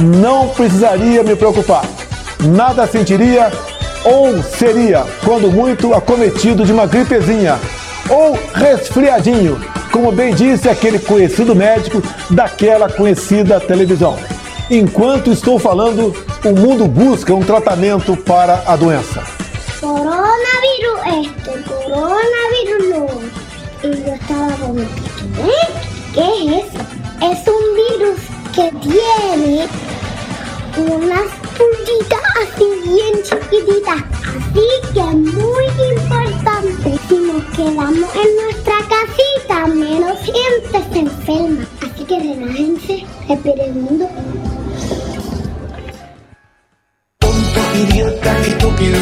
não precisaria me preocupar. Nada sentiria ou seria, quando muito, acometido de uma gripezinha ou resfriadinho, como bem disse aquele conhecido médico daquela conhecida televisão. Enquanto estou falando, o mundo busca um tratamento para a doença. Coronavirus este, coronavirus no. Y yo estaba como, ¿qué? ¿Qué es eso? Es un virus que tiene unas puntitas así bien chiquititas. Así que es muy importante. Si nos quedamos en nuestra casita, menos gente se enferma. Así que relájense, esperen el mundo. Tonto, idiota, estúpido.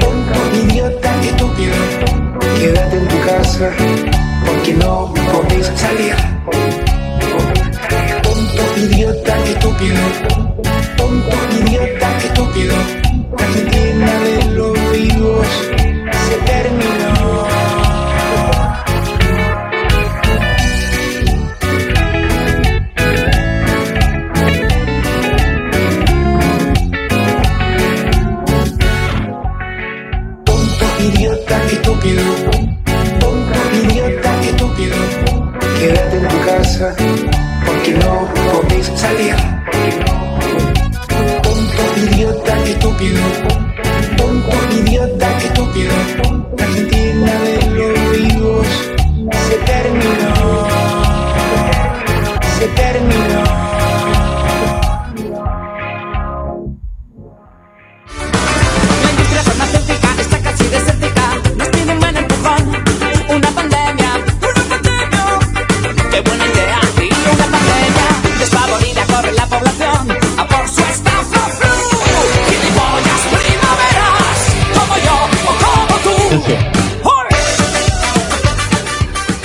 Tonto, idiota, estúpido. Quédate en tu casa porque no podéis salir. Idiota, estúpido. Tonto, idiota, estúpido. La Argentina de los vivos salir. Tonto, idiota, estúpido.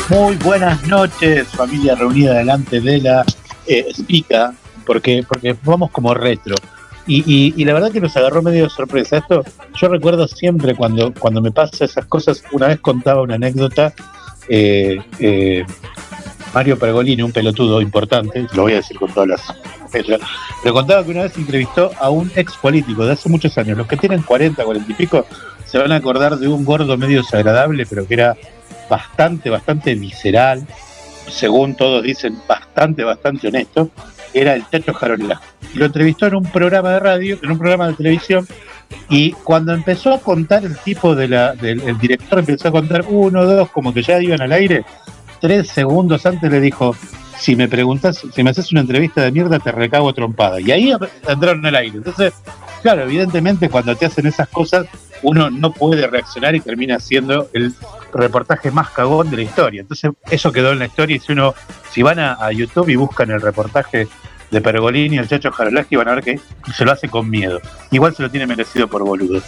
Muy buenas noches, familia reunida delante de la eh, Spica, porque, porque vamos como retro. Y, la verdad que nos agarró medio sorpresa. Esto yo recuerdo siempre cuando, cuando me pasa esas cosas. Una vez contaba una anécdota. eh, eh, Mario Pergolini, un pelotudo importante, lo voy a decir con todas las letras, pero contaba que una vez entrevistó a un ex político de hace muchos años. Los que tienen 40, 40 y pico se van a acordar de un gordo medio desagradable, pero que era bastante, bastante visceral, según todos dicen, bastante, bastante honesto, era el Chacho Jarolá. Lo entrevistó en un programa de radio, en un programa de televisión, y cuando empezó a contar el tipo de la, del el director empezó a contar uno, dos, como que ya iban al aire, tres segundos antes le dijo, si me preguntas, si me haces una entrevista de mierda, te recago trompada. Y ahí entraron al aire. Entonces, claro, evidentemente cuando te hacen esas cosas, uno no puede reaccionar y termina siendo el reportaje más cagón de la historia. Entonces, eso quedó en la historia y si uno, si van a, YouTube y buscan el reportaje de Pergolini y el Chacho Jarolaski, van a ver que se lo hace con miedo. Igual se lo tiene merecido por boludo.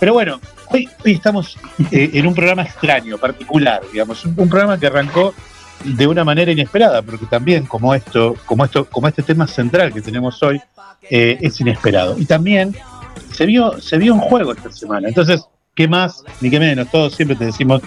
Pero bueno, hoy, hoy estamos eh, en un programa extraño, particular, digamos, un programa que arrancó de una manera inesperada, porque también como esto, como esto, como este tema central que tenemos hoy, eh, es inesperado. Y también se vio, se vio un juego esta semana. Entonces, ¿qué más ni qué menos? Todos siempre te decimos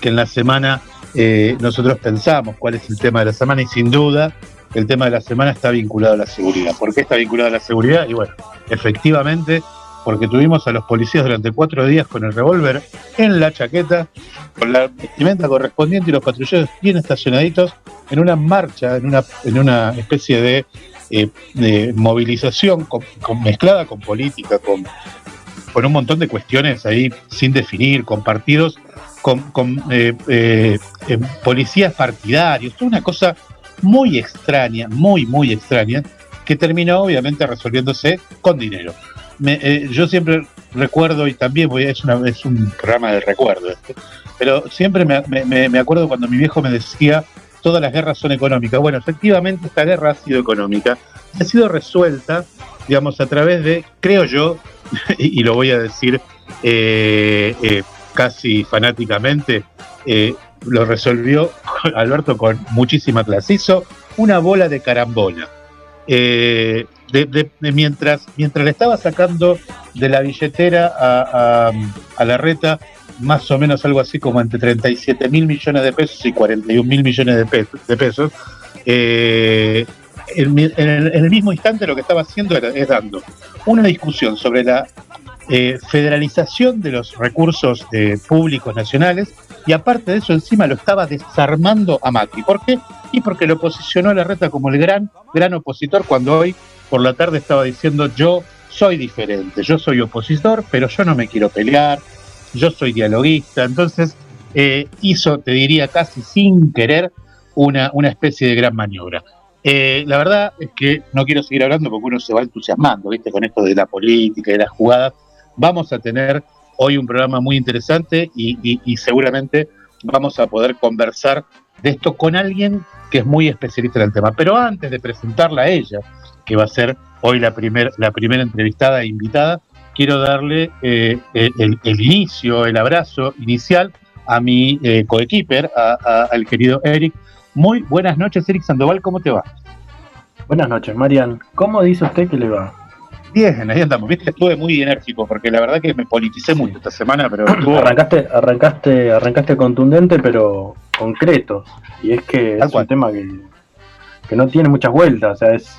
que en la semana eh, nosotros pensamos cuál es el tema de la semana y sin duda el tema de la semana está vinculado a la seguridad. ¿Por qué está vinculado a la seguridad? Y bueno, efectivamente, porque tuvimos a los policías durante cuatro días con el revólver en la chaqueta, con la vestimenta correspondiente y los patrulleros bien estacionaditos en una marcha, en una, en una especie de, eh, movilización mezclada con política, con, un montón de cuestiones ahí sin definir, con partidos, con, con, eh, eh, policías partidarios, toda una cosa muy extraña, muy, muy extraña, que terminó obviamente resolviéndose con dinero. Eh, yo siempre recuerdo, y también es, una, es un programa de recuerdo, este, pero siempre me, acuerdo cuando mi viejo me decía, todas las guerras son económicas. Bueno, efectivamente esta guerra ha sido económica, ha sido resuelta, digamos, a través de, creo yo, y, lo voy a decir eh, eh, casi fanáticamente, lo resolvió Alberto con muchísima clase. Hizo una bola de carambola. De- mientras, mientras le estaba sacando de la billetera a, a, la reta más o menos algo así como entre 37 mil millones de pesos y 41 mil millones de pesos, de pesos eh, en, en en el mismo instante lo que estaba haciendo era, es dando una discusión sobre la eh, federalización de los recursos eh, públicos nacionales y aparte de eso encima lo estaba desarmando a Macri. ¿Por qué? Y porque lo posicionó a la reta como el gran, gran opositor cuando hoy por la tarde estaba diciendo yo soy diferente, yo soy opositor, pero yo no me quiero pelear, yo soy dialoguista. Entonces eh, hizo, te diría, casi sin querer una, una especie de gran maniobra. Eh, la verdad es que no quiero seguir hablando porque uno se va entusiasmando, ¿viste? Con esto de la política y de las jugadas. Vamos a tener hoy un programa muy interesante y, y- y seguramente vamos a poder conversar de esto con alguien que es muy especialista en el tema. Pero antes de presentarla a ella, que va a ser hoy la, primer, la primera entrevistada e invitada, quiero darle eh, el, inicio, el abrazo inicial a mi eh, coequiper, a- a- al querido Eric. Muy buenas noches, Eric Sandoval, ¿cómo te va? Buenas noches, Marian. ¿Cómo dice usted que le va? Bien, ahí andamos. Viste, estuve muy enérgico porque la verdad que me politicé mucho esta semana, pero estuvo Arrancaste, arrancaste, arrancaste contundente, pero concreto. Y es que Tal es cual. un tema que, que no tiene muchas vueltas. O sea, es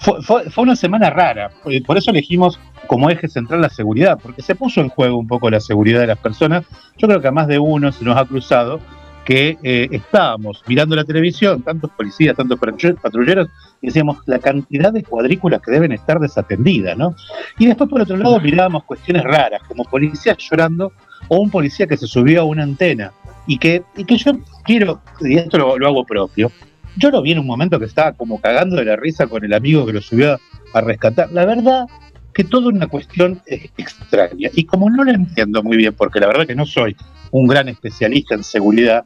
Fue, fue- fue una semana rara, eh, por eso elegimos como eje central la seguridad, porque se puso en juego un poco la seguridad de las personas. Yo creo que a más de uno se nos ha cruzado que eh, estábamos mirando la televisión, tantos policías, tantos patru- patrulleros, y decíamos la cantidad de cuadrículas que deben estar desatendidas, ¿no? Y después, por otro lado, mirábamos cuestiones raras, como policías llorando o un policía que se subió a una antena. Y que, y que yo quiero, y esto lo, lo hago propio, yo lo vi en un momento que estaba como cagando de la risa con el amigo que lo subió a, rescatar. La verdad que toda una cuestión extraña. Y como no lo entiendo muy bien, porque la verdad que no soy un gran especialista en seguridad,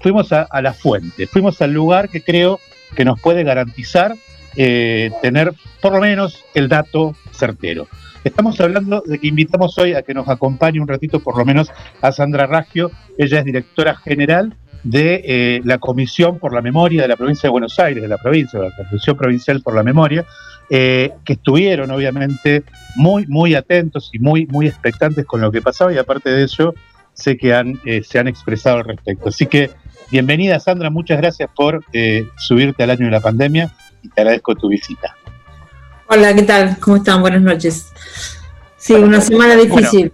fuimos a, a la fuente, fuimos al lugar que creo que nos puede garantizar eh, tener por lo menos el dato certero. Estamos hablando de que invitamos hoy a que nos acompañe un ratito por lo menos a Sandra Raggio, ella es directora general de eh, la Comisión por la Memoria de la Provincia de Buenos Aires, de la provincia, de la Comisión Provincial por la Memoria, eh, que estuvieron obviamente muy, muy atentos y muy, muy expectantes con lo que pasaba y aparte de eso sé que han, eh, se han expresado al respecto. Así que bienvenida Sandra, muchas gracias por subirte al año de la pandemia y te agradezco tu visita. Hola, ¿qué tal? ¿Cómo están? Buenas noches. Sí, una semana difícil.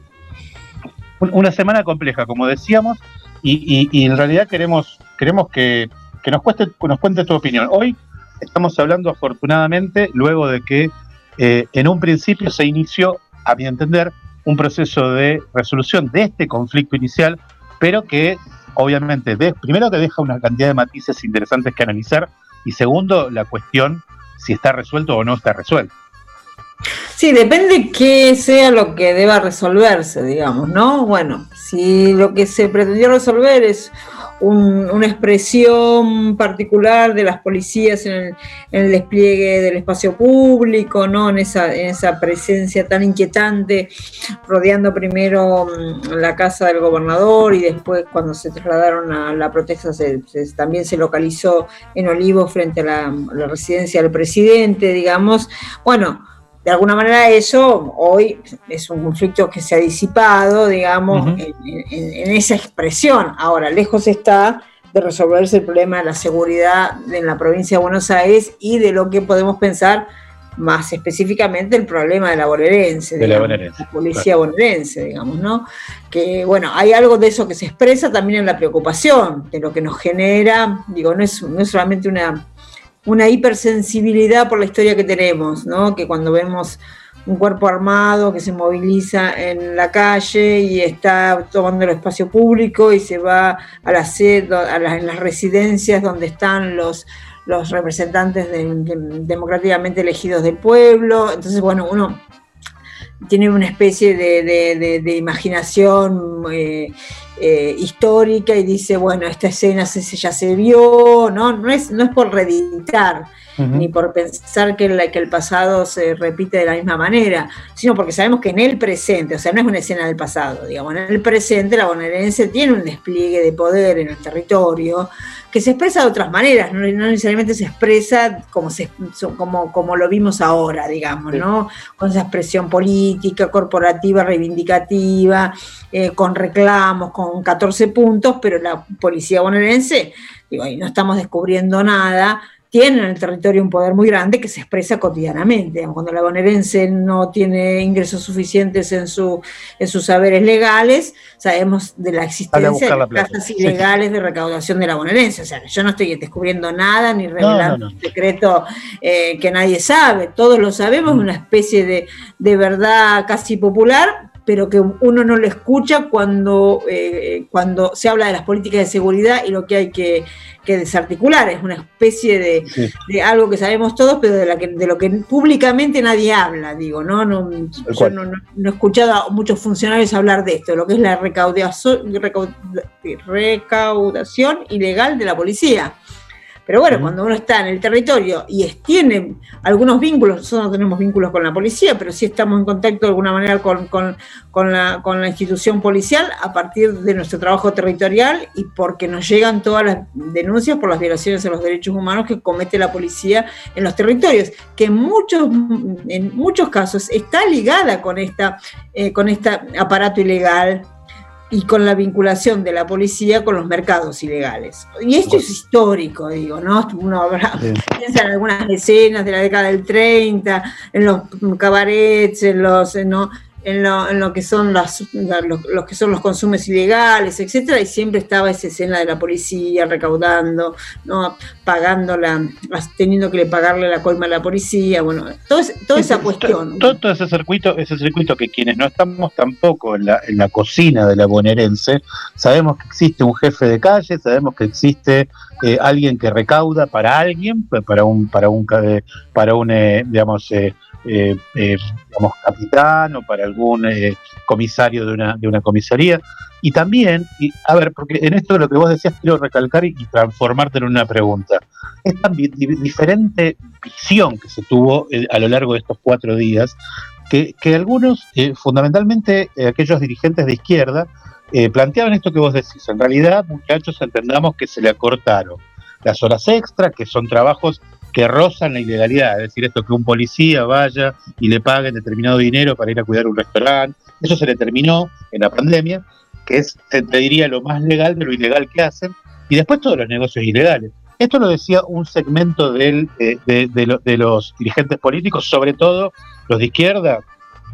Un- Una semana compleja, como decíamos, y, y- y en realidad queremos, queremos que, que nos, cueste, nos cuentes tu opinión. Hoy estamos hablando afortunadamente luego de que eh, en un principio se inició, a mi entender, un proceso de resolución de este conflicto inicial, pero que obviamente, primero que deja una cantidad de matices interesantes que analizar, y segundo, la cuestión si está resuelto o no está resuelto. Sí, depende qué sea lo que deba resolverse, digamos, ¿no? Bueno, si lo que se pretendió resolver es un- una expresión particular de las policías en el, despliegue del espacio público, ¿no? En esa, en esa presencia tan inquietante, rodeando primero mm, la casa del gobernador y después cuando se trasladaron a la protesta se- se- también se localizó en Olivos frente a la residencia del presidente, digamos. Bueno, de alguna manera eso hoy es un conflicto que se ha disipado, digamos, en, en- en esa expresión. Ahora, lejos está de resolverse el problema de la seguridad en la provincia de Buenos Aires y de lo que podemos pensar más específicamente el problema de la bonaerense, De la bonaerense, la policía bonaerense, digamos, ¿no? Que bueno, hay algo de eso que se expresa también en la preocupación, de lo que nos genera, digo, no es, no es solamente una una hipersensibilidad por la historia que tenemos, ¿no? Que cuando vemos un cuerpo armado que se moviliza en la calle y está tomando el espacio público y se va a la sed, a las, en las residencias donde están los, los representantes de- democráticamente elegidos del pueblo. Entonces, bueno, uno tiene una especie de, de- imaginación eh, eh, histórica y dice, bueno, esta escena se- ya se vio, ¿no? No es, no es por reeditar, ni por pensar que, la- que el pasado se repite de la misma manera, sino porque sabemos que en el presente, o sea, no es una escena del pasado, digamos, en el presente la bonaerense tiene un despliegue de poder en el territorio que se expresa de otras maneras, no, no necesariamente se expresa como, se, como, como lo vimos ahora, digamos, ¿no? Con esa expresión política, corporativa, reivindicativa, eh, con reclamos, con 14 puntos, pero la policía bonaerense, digo, ahí no estamos descubriendo nada, tienen en el territorio un poder muy grande que se expresa cotidianamente. Cuando la bonaerense no tiene ingresos suficientes en, su, en sus saberes legales, sabemos de la existencia de casas ilegales de recaudación de la bonaerense. O sea, yo no estoy descubriendo nada ni revelando un secreto eh, que nadie sabe. Todos lo sabemos, una especie de, de verdad casi popular, pero que uno no lo escucha cuando, eh, cuando se habla de las políticas de seguridad y lo que hay que, desarticular. Es una especie de, algo que sabemos todos, pero de, la que, de lo que públicamente nadie habla, digo, ¿no? no yo no, he escuchado a muchos funcionarios hablar de esto, lo que es la recaudación, recaudación ilegal de la policía. Pero bueno, cuando uno está en el territorio y tiene algunos vínculos, nosotros no tenemos vínculos con la policía, pero sí estamos en contacto de alguna manera con, la, con la institución policial a partir de nuestro trabajo territorial y porque nos llegan todas las denuncias por las violaciones a los derechos humanos que comete la policía en los territorios, que en muchos, en muchos casos está ligada con, esta, eh, con este aparato ilegal y con la vinculación de la policía con los mercados ilegales. Y esto es histórico, digo, ¿no? Uno piensa en algunas escenas de la década del 30, en los cabarets, en los, ¿no? En lo, que son los, los, que son los consumos ilegales, etcétera, y siempre estaba esa escena de la policía recaudando, ¿no? pagando la, teniendo que pagarle la colma a la policía, bueno, todo toda esa cuestión. Todo, ese circuito, ese circuito que quienes no estamos tampoco en la, en la cocina de la bonaerense, sabemos que existe un jefe de calle, sabemos que existe eh, alguien que recauda para alguien, para un, para un, para un, eh, digamos, eh, eh, eh, digamos, capitán o para algún eh, comisario de una, de una comisaría. Y también, y, a ver, porque en esto de lo que vos decías quiero recalcar y, transformarte en una pregunta. Esta diferente visión que se tuvo a lo largo de estos cuatro días, que, que algunos, fundamentalmente aquellos dirigentes de izquierda, planteaban esto que vos decís. En realidad, muchachos, entendamos que se le acortaron las horas extras, que son trabajos que rozan la ilegalidad, es decir, esto que un policía vaya y le pague determinado dinero para ir a cuidar un restaurante, eso se le terminó en la pandemia, que es, te diría, lo más legal de lo ilegal que hacen, y después todos los negocios ilegales. Esto lo decía un segmento eh, de, los dirigentes políticos, sobre todo los de izquierda,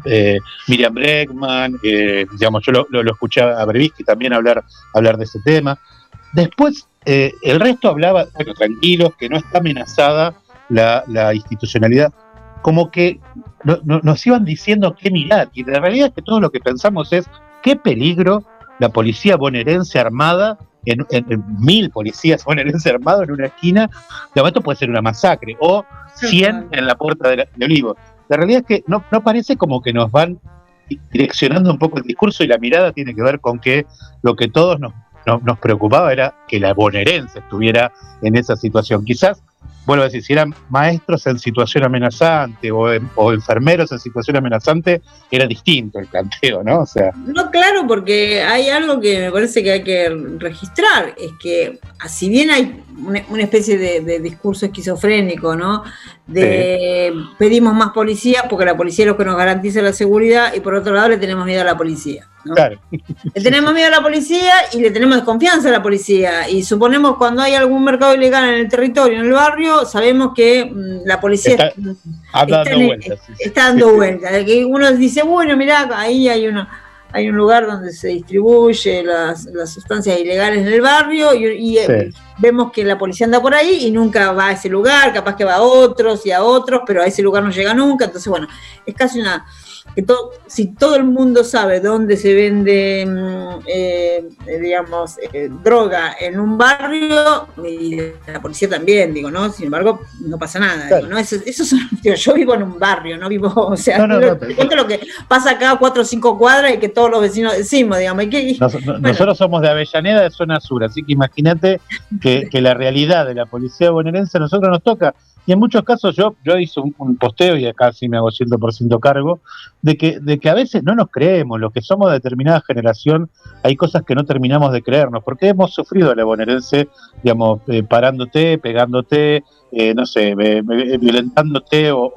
eh, Miriam Bregman, eh, digamos, yo lo, lo, escuché a Brevisky también hablar, hablar de ese tema. Después eh, el resto hablaba, bueno, tranquilos, que no está amenazada la, institucionalidad, como que nos iban diciendo qué mirar, y la realidad es que todo lo que pensamos es qué peligro la policía bonaerense armada, en, mil policías bonaerense armados en una esquina, de momento puede ser una masacre, o 100 en la puerta de, de Olivo. La realidad es que no, no parece como que nos van direccionando un poco el discurso y la mirada tiene que ver con que lo que todos nos nos preocupaba era que la bonaerense estuviera en esa situación. Quizás, vuelvo a decir, si eran maestros en situación amenazante o, o enfermeros en situación amenazante, era distinto el planteo, ¿no? O sea. No, claro, porque hay algo que me parece que hay que registrar, es que si bien hay una, especie de, discurso esquizofrénico, ¿no? De pedimos más policía porque la policía es lo que nos garantiza la seguridad y por otro lado le tenemos miedo a la policía. Claro. Le tenemos miedo a la policía y le tenemos desconfianza a la policía. Y suponemos cuando hay algún mercado ilegal en el territorio, en el barrio, sabemos que mm, la policía está, dando vueltas. Está dando vueltas. Uno dice, bueno, mirá, ahí hay una hay un lugar donde se distribuye las, sustancias ilegales en el barrio y, eh, vemos que la policía anda por ahí y nunca va a ese lugar, capaz que va a otros y a otros, pero a ese lugar no llega nunca. Entonces, bueno, es casi una, que todo, si todo el mundo sabe dónde se vende, mm, eh, eh, digamos, eh, droga en un barrio, y la policía también, digo, ¿no? Sin embargo, no pasa nada, ¿no? Eso, yo vivo en un barrio, no vivo, o sea, no, lo que pasa acá cuatro o cinco cuadras y que todos los vecinos decimos, digamos. Nosotros somos de Avellaneda, de zona sur, así que imagínate que, que la realidad de la policía bonaerense a nosotros nos toca y en muchos casos yo, yo hice un, posteo y acá sí me hago 100% cargo, de que, de que a veces no nos creemos, los que somos de determinada generación, hay cosas que no terminamos de creernos, porque hemos sufrido la bonaerense, digamos, eh, parándote, pegándote, eh, no sé, violentándote o,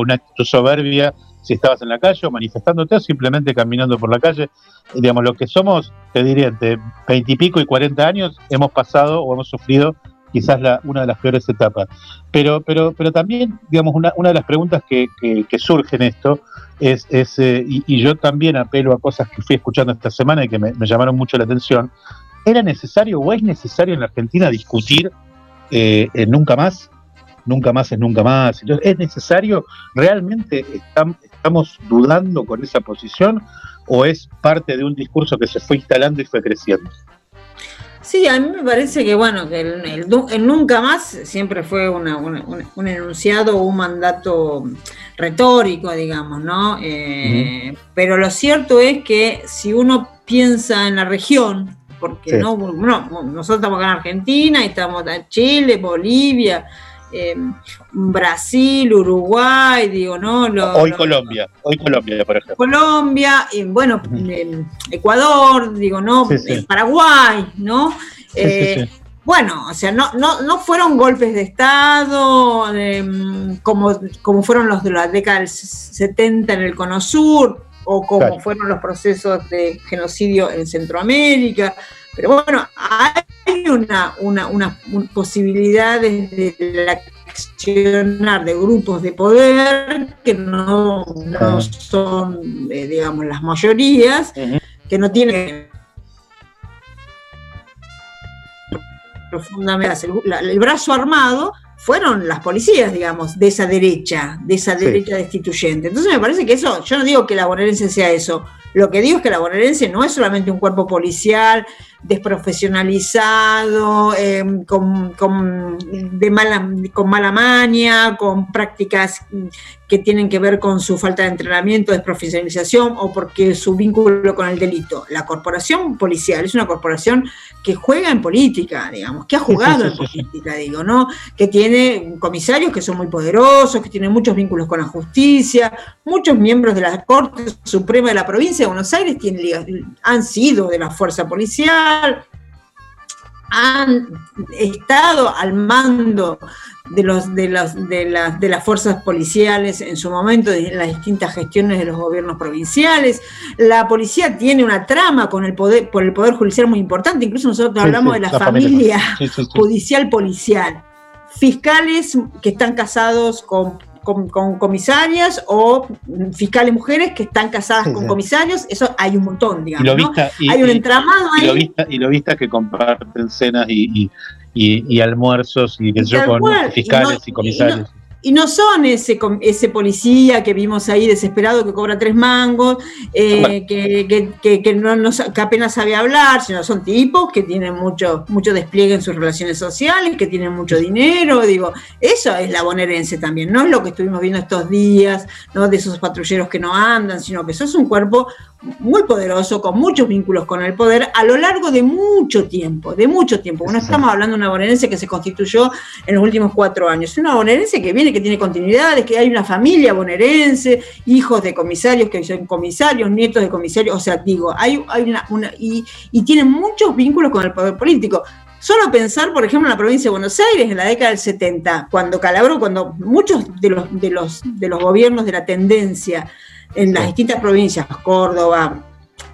una actitud soberbia si estabas en la calle o manifestándote o simplemente caminando por la calle. digamos, lo que somos, te diría, entre 20 y pico y 40 años, hemos pasado o hemos sufrido quizás la, una de las peores etapas. Pero, pero, pero también, digamos, una, una de las preguntas que, que, que surge en esto es, es eh, y, yo también apelo a cosas que fui escuchando esta semana y que me, llamaron mucho la atención, ¿era necesario o es necesario en la Argentina discutir eh, nunca más? Nunca más es nunca más. Entonces, ¿Es necesario? ¿Realmente estam- estamos dudando con esa posición o es parte de un discurso que se fue instalando y fue creciendo? Sí, a mí me parece que bueno, que el, el el nunca más siempre fue una- una- una- un enunciado o un mandato retórico, digamos, ¿no? Eh, Pero lo cierto es que si uno piensa en la región, porque Sí. no, no, nosotros estamos acá en Argentina y estamos en Chile, Bolivia, eh, Brasil, Uruguay, digo, ¿no? Lo- Hoy lo- Colombia, hoy Colombia, por ejemplo. Colombia, y bueno, eh, Ecuador, digo, ¿no? Sí, sí. Eh, Paraguay, ¿no? Eh, sí. Bueno, o sea, no, no, no fueron golpes de Estado eh, como, como fueron los de la década del 70 en el Cono Sur o como Claro. fueron los procesos de genocidio en Centroamérica. Pero bueno, hay una, una, una un- posibilidad de, de accionar de grupos de poder que no, no son, eh, digamos, las mayorías, que no tienen profundamente el, el brazo armado fueron las policías, digamos, de esa derecha, de esa Sí. derecha destituyente. Entonces me parece que eso, yo no digo que la bonaerense sea eso, lo que digo es que la bonaerense no es solamente un cuerpo policial desprofesionalizado, eh, con, con- de mala, con mala maña, con prácticas que tienen que ver con su falta de entrenamiento, desprofesionalización o porque su vínculo con el delito. La corporación policial es una corporación que juega en política, digamos, que ha jugado en política, digo, ¿no? Que tiene comisarios que son muy poderosos, que tienen muchos vínculos con la justicia, muchos miembros de la Corte Suprema de la provincia de Buenos Aires tienen, han sido de la fuerza policial, han estado al mando de los de las de las de las fuerzas policiales en su momento en las distintas gestiones de los gobiernos provinciales la policía tiene una trama con el poder por el poder judicial muy importante incluso nosotros Sí, hablamos sí, de la, familia. sí. judicial policial fiscales que están casados con, con- con comisarias o fiscales mujeres que están casadas con comisarios eso hay un montón Y digamos y, hay un y- entramado y ahí. lo vista, y lo vista que comparten cenas y, y, y- y almuerzos y, Y sé yo con cual, y fiscales no- y, comisarios. Y no son ese, ese policía que vimos ahí desesperado que cobra tres mangos, eh, que, que- que- que no, no que apenas sabe hablar, sino son tipos que tienen mucho, mucho despliegue en sus relaciones sociales, que tienen mucho dinero, digo, eso es la bonaerense también, no es lo que estuvimos viendo estos días, no de esos patrulleros que no andan, sino que eso es un cuerpo muy poderoso, con muchos vínculos con el poder, a lo largo de mucho tiempo, de mucho tiempo. No Sí, sí. estamos hablando de una bonaerense que se constituyó en los últimos cuatro años. Es una bonaerense que viene, que tiene continuidades, que hay una familia bonaerense, hijos de comisarios que son comisarios, nietos de comisarios, o sea, digo, hay, hay una, una y, y tienen muchos vínculos con el poder político. Solo pensar, por ejemplo, en la provincia de Buenos Aires en la década del 70, cuando Calabró, cuando muchos de los, de los, de los gobiernos de la tendencia en las distintas provincias, Córdoba,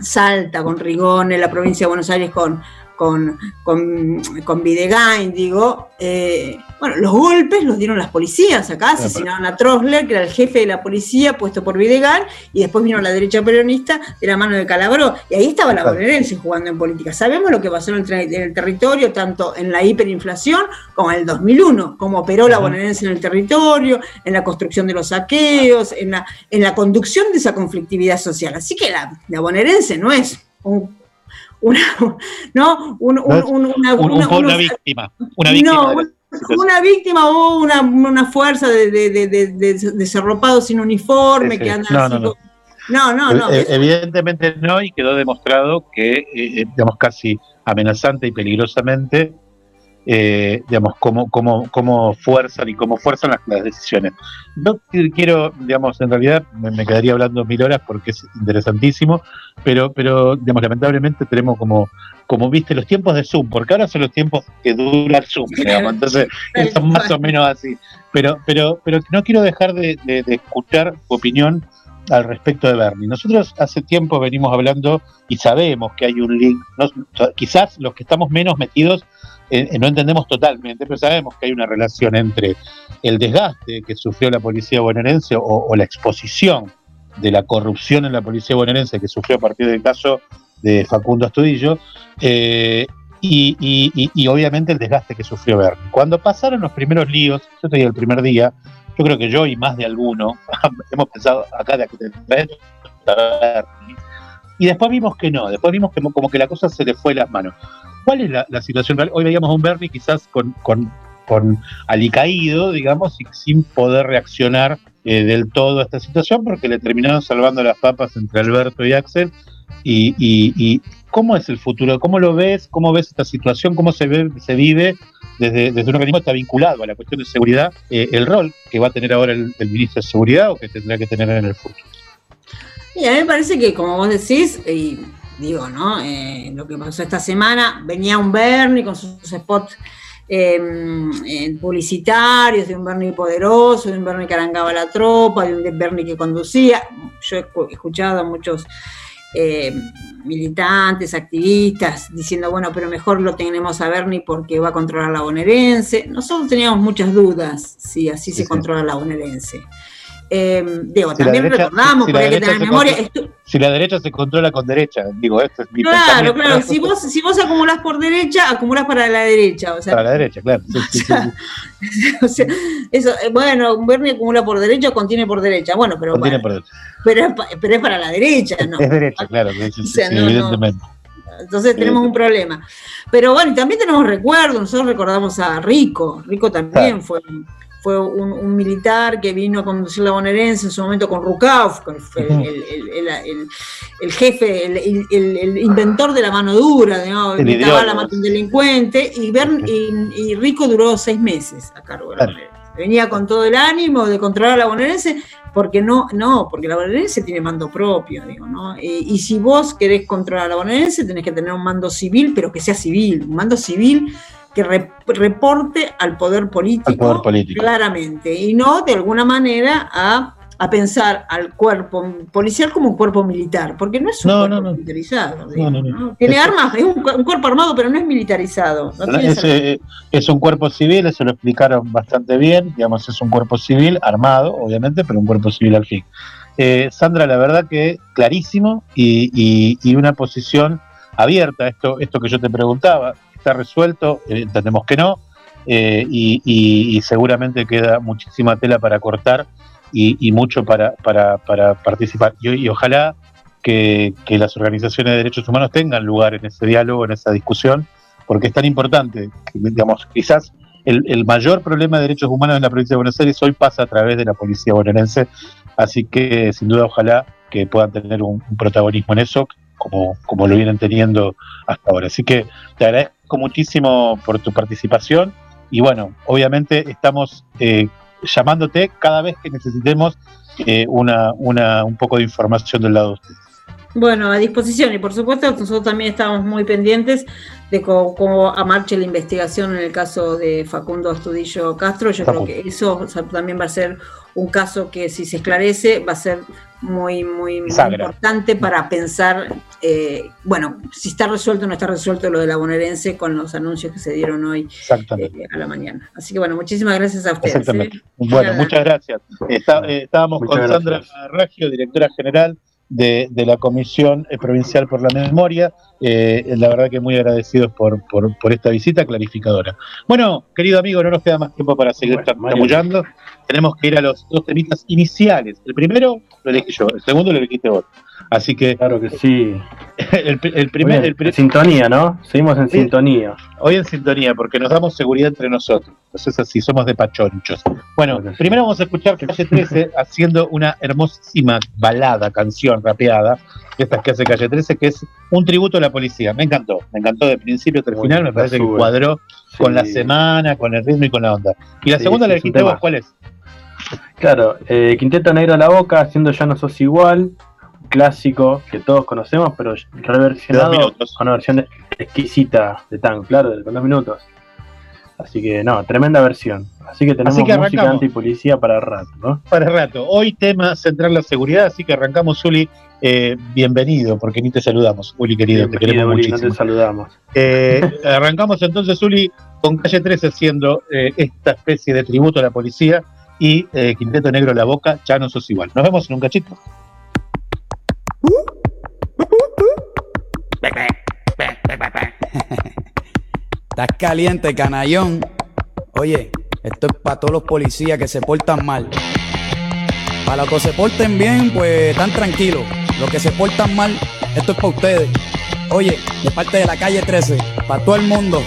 Salta con Rigone, la provincia de Buenos Aires con, con, con, con Videgain, digo, eh, bueno, los golpes los dieron las policías acá, pero- asesinaron a Trosler, que era el jefe de la policía puesto por Videgain, y después vino la derecha peronista de la mano de Calabró, y ahí estaba la bonaerense jugando en política. Sabemos lo que pasó en el, tra- en el territorio, tanto en la hiperinflación como en el 2001, cómo operó la Ujú. bonaerense en el territorio, en la construcción de los saqueos, en la, en la conducción de esa conflictividad social. Así que la, la bonaerense no es un- una, ¿no? Un- un- un- una, Un- un- una- víctima. Una víctima. no, una víctima o una, una fuerza de, de, de, de, de- desarropado sin uniforme Sí, sí. que anda No, así no, no. no, no, no. E- e- Evidentemente no, y quedó demostrado que, eh, eh, digamos, casi amenazante y peligrosamente, eh, digamos, cómo, cómo, cómo fuerzan y cómo fuerzan las, las decisiones. No qu- quiero, digamos, en realidad me, me quedaría hablando mil horas porque es interesantísimo, pero, pero digamos, lamentablemente tenemos como, como viste, los tiempos de Zoom, porque ahora son los tiempos que dura el Zoom, digamos, entonces son más o menos así. Pero, pero, pero no quiero dejar de, de- de escuchar tu opinión al respecto de Bernie. Nosotros hace tiempo venimos hablando y sabemos que hay un link, no- quizás los que estamos menos metidos eh, no entendemos totalmente, pero sabemos que hay una relación entre el desgaste que sufrió la policía bonaerense o, la exposición de la corrupción en la policía bonaerense que sufrió a partir del caso de Facundo Astudillo, eh, y, obviamente el desgaste que sufrió Bernie. Cuando pasaron los primeros líos, yo te el primer día, yo creo que yo y más de alguno hemos pensado acá de Bernie, y después vimos que no, después vimos que mo- como que la cosa se le fue las manos. ¿Cuál es la, situación real? Hoy veíamos a un Bernie quizás con, con, con alicaído, digamos, y sin poder reaccionar eh, del todo a esta situación porque le terminaron salvando las papas entre Alberto y Axel. Y, y- y ¿cómo es el futuro? ¿Cómo lo ves? ¿Cómo ves esta situación? ¿Cómo se, ve, se vive desde, desde un organismo que está vinculado a la cuestión de seguridad? eh, el rol que va a tener ahora el, el ministro de Seguridad o que tendrá que tener en el futuro. Y a mí me parece que, como vos decís, y digo, ¿no? Eh, lo que pasó esta semana, venía un Bernie con sus spots eh, eh, publicitarios, de un Bernie poderoso, de un Bernie que arangaba la tropa, de un Bernie que conducía. Yo he escu- escuchado a muchos eh, militantes, activistas, diciendo, bueno, pero mejor lo tenemos a Bernie porque va a controlar la bonaerense. Nosotros teníamos muchas dudas si así Sí, se sí. controla la bonaerense. Eh, digo, Si también derecha- recordamos, si porque hay que derecha tener memoria. controla- Si la derecha se controla con derecha, digo, esto es mi Claro, claro. Si vos, si vos acumulás por derecha, acumulás para la derecha. O sea, Para la derecha, claro. Sí, sí, sí, sí. o sea, eso, eh, bueno, un Bernie acumula por derecha o contiene por derecha. Bueno, pero, Contiene bueno, por derecha. pero, es, pa- pero es para la derecha, ¿no? Es derecha, claro. O sea, no. evidentemente. Entonces tenemos un problema. Pero bueno, también tenemos recuerdos. Nosotros recordamos a Rico. Rico también Claro. fue, fue un, un militar que vino a conducir la bonaerense en su momento con Rukauf, que fue el, jefe, el, inventor de la mano dura, ¿no? Inventaba ideólogo. la mata a un delincuente. Y, Bern- y, y Rico duró seis meses a cargo de la bonaerense. Venía con todo el ánimo de controlar a la bonaerense, porque no, no, porque la bonaerense tiene mando propio, digo, ¿no? Eh, y si vos querés controlar a la bonaerense, tenés que tener un mando civil, pero que sea civil, un mando civil que re- reporte al poder político, Al poder político. claramente, y no de alguna manera a, a pensar al cuerpo policial como un cuerpo militar, porque no es un No, cuerpo no, no. militarizado. digo, no, no. ¿no? Tiene Eso- armas, es un, un cuerpo armado, pero no es militarizado. Es, esa- eh, es un cuerpo civil, eso lo explicaron bastante bien, digamos, es un cuerpo civil, armado, obviamente, pero un cuerpo civil al fin. Eh, Sandra, la verdad que clarísimo y, y- y una posición abierta, esto, esto que yo te preguntaba, está resuelto, eh, entendemos que no, eh, y, seguramente queda muchísima tela para cortar y, mucho para, para, participar. Y, ojalá que, que las organizaciones de derechos humanos tengan lugar en ese diálogo, en esa discusión, porque es tan importante, que, digamos, quizás el, el mayor problema de derechos humanos en la provincia de Buenos Aires hoy pasa a través de la policía bonaerense, así que sin duda ojalá que puedan tener un, un protagonismo en eso, como, como lo vienen teniendo hasta ahora. Así que te agradezco muchísimo por tu participación y bueno, obviamente estamos eh, llamándote cada vez que necesitemos eh, una, una, un poco de información del lado de ustedes. Bueno, a disposición y por supuesto nosotros también estamos muy pendientes de cómo, cómo marche la investigación en el caso de Facundo Astudillo Castro. Yo Facundo. creo que eso o sea, también va a ser un caso que si se esclarece va a ser muy, muy, muy importante para pensar, eh, bueno, si está resuelto o no está resuelto lo de la bonaerense con los anuncios que se dieron hoy eh, a la mañana. Así que bueno, muchísimas gracias a ustedes. Exactamente. ¿eh? Bueno, muchas gracias. Está- eh, estábamos Muchas con Sandra. Raggio, directora general de, de la Comisión eh, Provincial por la Memoria. Eh, la verdad que muy agradecidos por, por, por esta visita clarificadora. Bueno, querido amigo, no nos queda más tiempo para seguir Bueno. Tenemos que ir a los dos temitas iniciales. El primero lo elegí yo, el segundo lo elegiste vos. Así que Claro que sí. el, el primer, el sintonía, ¿no? Seguimos en Sí. sintonía. hoy en sintonía, porque nos damos seguridad entre nosotros. Entonces así, somos de pachonchos. Bueno, Claro que sí. primero vamos a escuchar Calle 13 haciendo una hermosísima balada, canción rapeada, de estas que hace Calle 13, que es un tributo a la policía. Me encantó, me encantó de principio hasta el final, me parece que cuadró con la semana, con el ritmo y con la onda. Y la segunda la dijiste vos. ¿cuál es? Claro, eh, Quinteto Negro a la Boca, haciendo Ya no sos igual, clásico que todos conocemos, pero reversionado con una versión exquisita de Tan, claro, de- con dos minutos. Así que no, tremenda versión. Así que tenemos Así que música antipolicía para el rato, ¿no? Para el rato. Hoy tema central la seguridad, así que arrancamos, Uli. Eh, bienvenido, porque ni te saludamos, Uli querido, te queremos Uli, no muchísimo. te saludamos. Eh, arrancamos entonces, Uli, con Calle 13 haciendo eh, esta especie de tributo a la policía y eh, Quinteto Negro La Boca, ya no sos igual. Nos vemos en un cachito. Estás caliente, canallón. Oye, esto es para todos los policías que se portan mal. Para los que se porten bien, pues están tranquilos. Los que se portan mal, esto es para ustedes. Oye, de parte de la calle 13, para todo el mundo.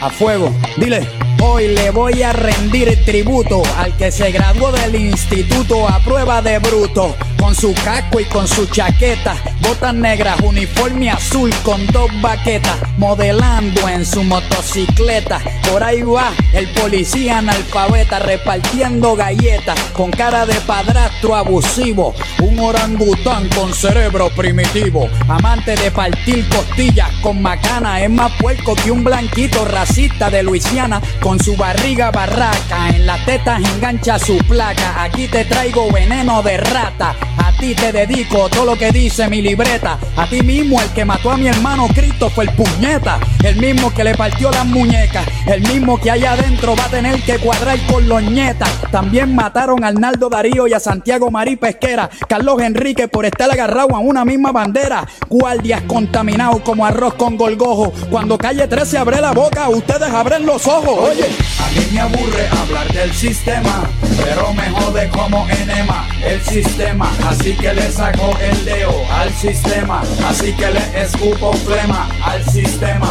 A fuego, dile. Hoy le voy a rendir tributo al que se graduó del instituto a prueba de bruto. Con su casco y con su chaqueta, botas negras, uniforme azul con dos baquetas, modelando en su motocicleta. Por ahí va el policía analfabeta repartiendo galletas con cara de padrastro abusivo. Un orangután con cerebro primitivo, amante de partir costillas con macana. Es más puerco que un blanquito racista de Luisiana con su barriga barraca. En las tetas engancha su placa. Aquí te traigo veneno de rata. A ti te dedico todo lo que dice mi libreta. A ti mismo, el que mató a mi hermano Cristo fue el puñeta. El mismo que le partió las muñecas. El mismo que allá adentro va a tener que cuadrar con los. También mataron a Arnaldo Darío y a Santiago Marí Pesquera. Carlos Enrique por estar agarrado a una misma bandera. Guardias contaminados como arroz con golgojo. Cuando calle 13 abre la boca, ustedes abren los ojos. A mí me aburre hablar del sistema, pero me jode como enema el sistema. Así que le saco el dedo al sistema, así que le escupo flema al sistema.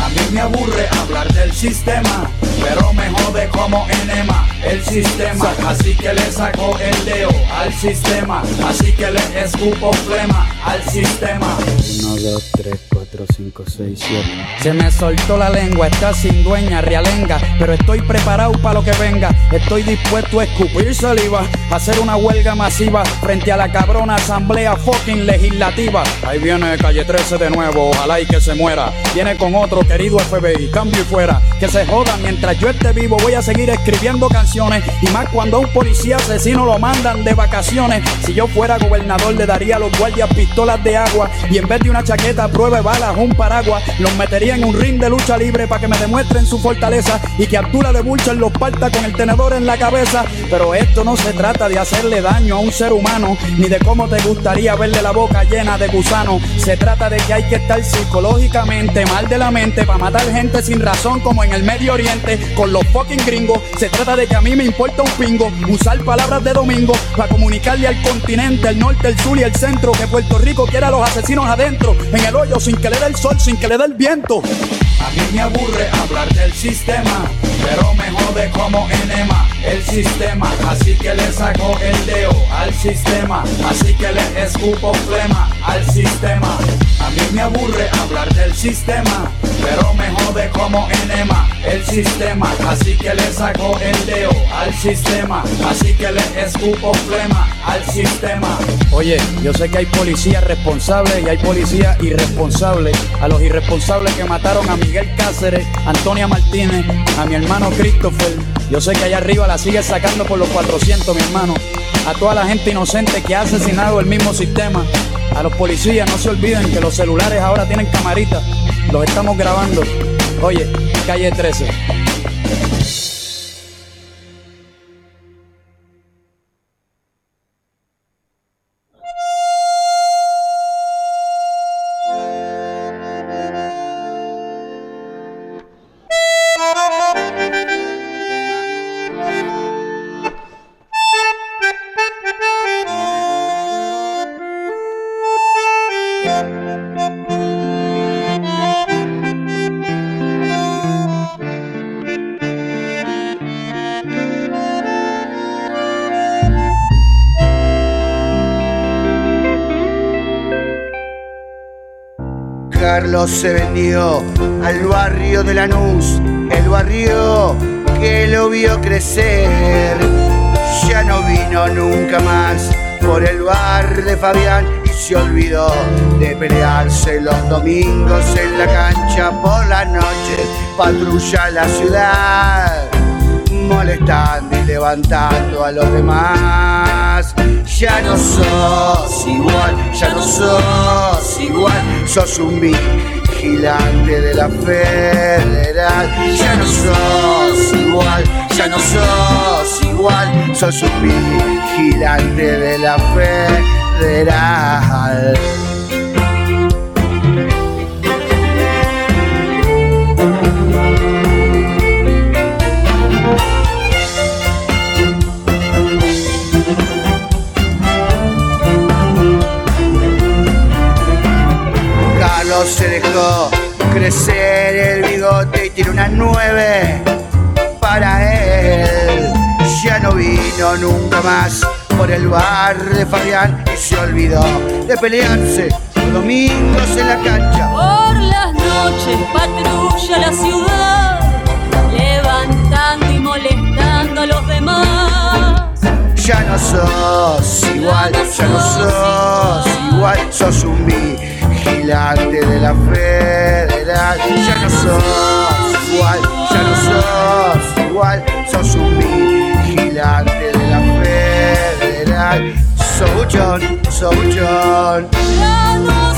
A mí me aburre hablar del sistema, pero me jode como enema el sistema. Así que le saco el dedo al sistema, así que le escupo flema al sistema. 1, 2, 3, 4, 5, 6, 7. Se me soltó la lengua, está sin dueña, realenga. Pero estoy preparado para lo que venga. Estoy dispuesto a escupir saliva, a hacer una huelga masiva frente a la cabrona asamblea fucking legislativa. Ahí viene calle 13 de nuevo, ojalá y que se muera. Viene con otro querido FBI, cambio y fuera. Que se joda mientras yo esté vivo, voy a seguir escribiendo canciones. Y más cuando a un policía asesino lo mandan de vacaciones. Si yo fuera gobernador, le daría a los guardias pistolas de agua. Y en vez de una chaqueta, prueba balas, un paraguas. Los metería en un ring de lucha libre para que me demuestren su fortaleza. Y que Abdullah de Burcher los parta con el tenedor en la cabeza. Pero esto no se trata de hacerle daño a un ser humano, ni de cómo te gustaría verle la boca llena de gusano. Se trata de que hay que estar psicológicamente mal de la mente para matar gente sin razón como en el Medio Oriente con los fucking gringos. Se trata de que a mí me importa un pingo usar palabras de domingo para comunicarle al continente, el norte, el sur y el centro que Puerto Rico quiera a los asesinos adentro, en el hoyo sin que le dé el sol, sin que le dé el viento. A mí me aburre hablar del sistema, pero me jode como enema el sistema. Así que le saco el dedo al sistema, así que le escupo flema al sistema. A mí me aburre hablar del sistema, pero me jode como enema el sistema. Así que le saco el dedo al sistema, así que le escupo flema al sistema. Oye, yo sé que hay policías responsables y hay policías irresponsables. A los irresponsables que mataron a Miguel Cáceres, Antonia Martínez, a mi hermano Christopher. Yo sé que allá arriba la sigue sacando por los 400, mi hermano. A toda la gente inocente que ha asesinado el mismo sistema. A los policías, no se olviden que los celulares ahora tienen camaritas. Los estamos grabando. Oye, calle 13. Carlos se vendió al barrio de Lanús, el barrio que lo vio crecer. Ya no vino nunca más por el bar de Fabián y se olvidó de pelearse los domingos en la cancha por las noches, patrulla la ciudad, molestando y levantando a los demás. Ya no sos igual, ya no sos igual, sos un vigilante de la federal. Ya no sos igual, ya no sos igual, sos un vigilante de la federal. Se dejó crecer el bigote y tiene una nueve para él. Ya no vino nunca más por el bar de Fabián y se olvidó de pelearse los domingos en la cancha. Por las noches patrulla la ciudad, levantando y molestando a los demás. Ya no sos igual, ya no sos igual, sos un vigilante de la federal. Ya no sos igual, ya no sos igual, sos un vigilante de la federal. So John, so John, Ya no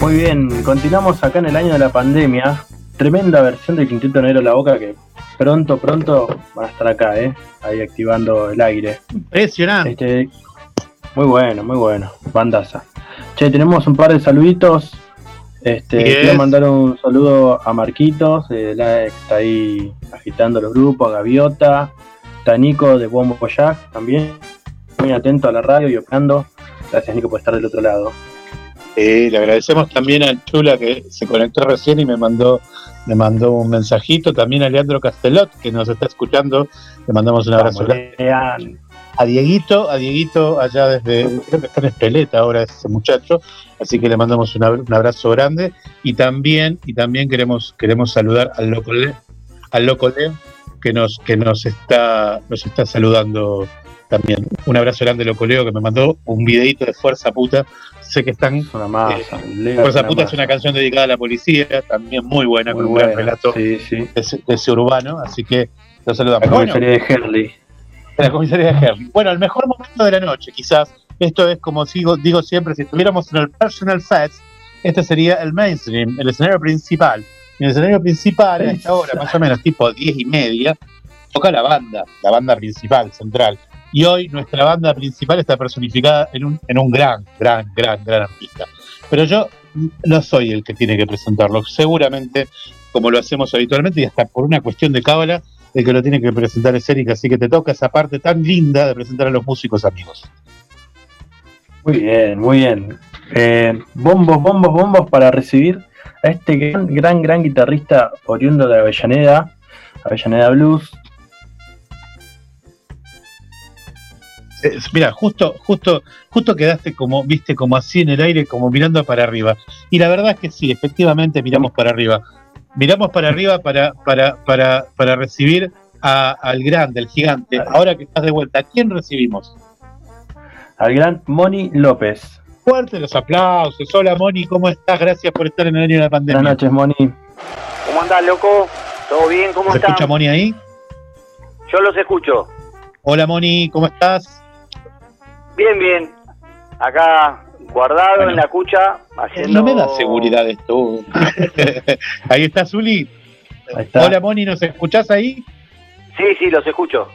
Muy bien, continuamos acá en el año de la pandemia. Tremenda versión del Quinteto Negro La Boca que pronto, pronto van a estar acá, ¿eh? Ahí activando el aire. Impresionante. Este, muy bueno, muy bueno. Bandaza. Che, tenemos un par de saluditos. Este, quiero mandar un saludo a Marquitos, eh, la está ahí agitando los grupos, a Gaviota, está Nico de Bombo Jack también, muy atento a la radio y opinando. Gracias Nico por estar del otro lado. Eh, le agradecemos también a Chula que se conectó recién y me mandó, me mandó un mensajito. También a Leandro Castelot que nos está escuchando. Le mandamos un abrazo. Vamos. A Dieguito, a Dieguito allá desde, creo que está en Espeleta ahora ese muchacho, así que le mandamos un abra- un abrazo grande y también, y también queremos, queremos saludar al loco Leo, al loco Leo que nos, que nos está, nos está saludando también. Un abrazo grande loco Leo que me mandó un videito de Fuerza Puta. Sé que están Es una masa. Leo Fuerza una Puta es una canción dedicada a la policía, también muy buena, Muy con un gran relato Sí, sí. de, ese- de ese urbano, así que lo saludamos. La Bueno, de Herley. La comisaría de Herley. Bueno, el mejor momento de la noche, quizás. Esto es como digo siempre, si estuviéramos en el Personal Fest, este sería el mainstream, el escenario principal. En el escenario principal, a esta hora, más o menos tipo 10 y media, toca la banda, la banda principal, central. Y hoy nuestra banda principal está personificada en un, en un gran, gran, gran, gran artista. Pero yo no soy el que tiene que presentarlo. Seguramente, como lo hacemos habitualmente, y hasta por una cuestión de cábala, el que lo tiene que presentar es Erika, así que te toca esa parte tan linda de presentar a los músicos amigos. Muy bien, muy bien. Eh, bombos, bombos, bombos para recibir a este gran, gran, gran guitarrista oriundo de Avellaneda, Avellaneda Blues. Eh, mira, justo, justo, justo quedaste como, viste, como así en el aire, como mirando para arriba. Y la verdad es que sí, efectivamente miramos para arriba. Miramos para arriba para, para, para, para recibir a- al grande, al gigante. Ahora que estás de vuelta, ¿a quién recibimos? Al gran Moni López. Fuerte los aplausos. Hola Moni, ¿cómo estás? Gracias por estar en el año de la pandemia. Buenas noches, Moni. ¿Cómo andás, loco? ¿Todo bien? ¿Cómo ¿Se estás? escucha Moni ahí? Yo los escucho. Hola Moni, ¿cómo estás? Bien, bien. Acá guardado Bueno. en la cucha, haciendo... No me da seguridad esto. ahí está Zuli. Ahí está. Hola Moni, ¿nos escuchás ahí? Sí, sí, los escucho.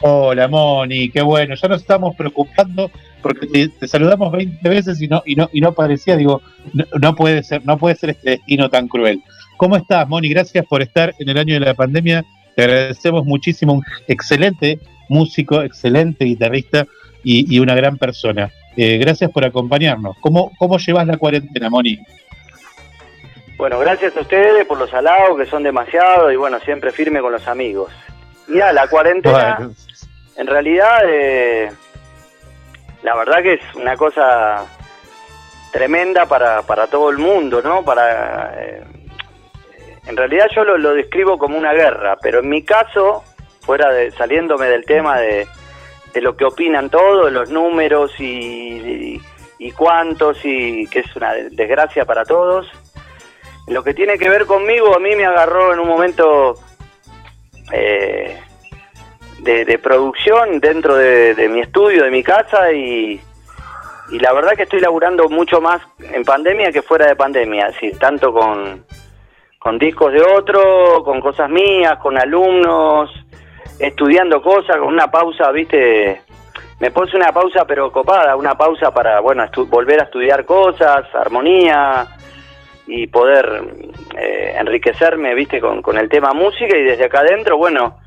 Hola Moni, qué bueno. Ya nos estamos preocupando porque te, te saludamos 20 veces y no y no y no parecía, digo, no, no puede ser, no puede ser este destino tan cruel. ¿Cómo estás, Moni? Gracias por estar en el año de la pandemia. Te agradecemos muchísimo, un excelente músico, excelente guitarrista y, y una gran persona. Eh, gracias por acompañarnos. ¿Cómo, ¿Cómo llevas la cuarentena, Moni? Bueno, gracias a ustedes por los halagos, que son demasiados, y bueno, siempre firme con los amigos. Mira, la cuarentena, Bueno, en realidad, eh, la verdad que es una cosa tremenda para, para todo el mundo, ¿no? Para, eh, en realidad yo lo, lo describo como una guerra, pero en mi caso, fuera de saliéndome del tema de, de lo que opinan todos, los números y, y, cuántos, y que es una desgracia para todos, lo que tiene que ver conmigo, a mí me agarró en un momento eh, de, producción dentro de, mi estudio, de mi casa, y, y la verdad que estoy laburando mucho más en pandemia que fuera de pandemia, decir, tanto con, con discos de otro, con cosas mías, con alumnos, estudiando cosas, con una pausa, viste, me puse una pausa pero copada, una pausa para, bueno, volver a estudiar cosas, armonía y poder eh, enriquecerme, viste, con, con el tema música y desde acá adentro, bueno,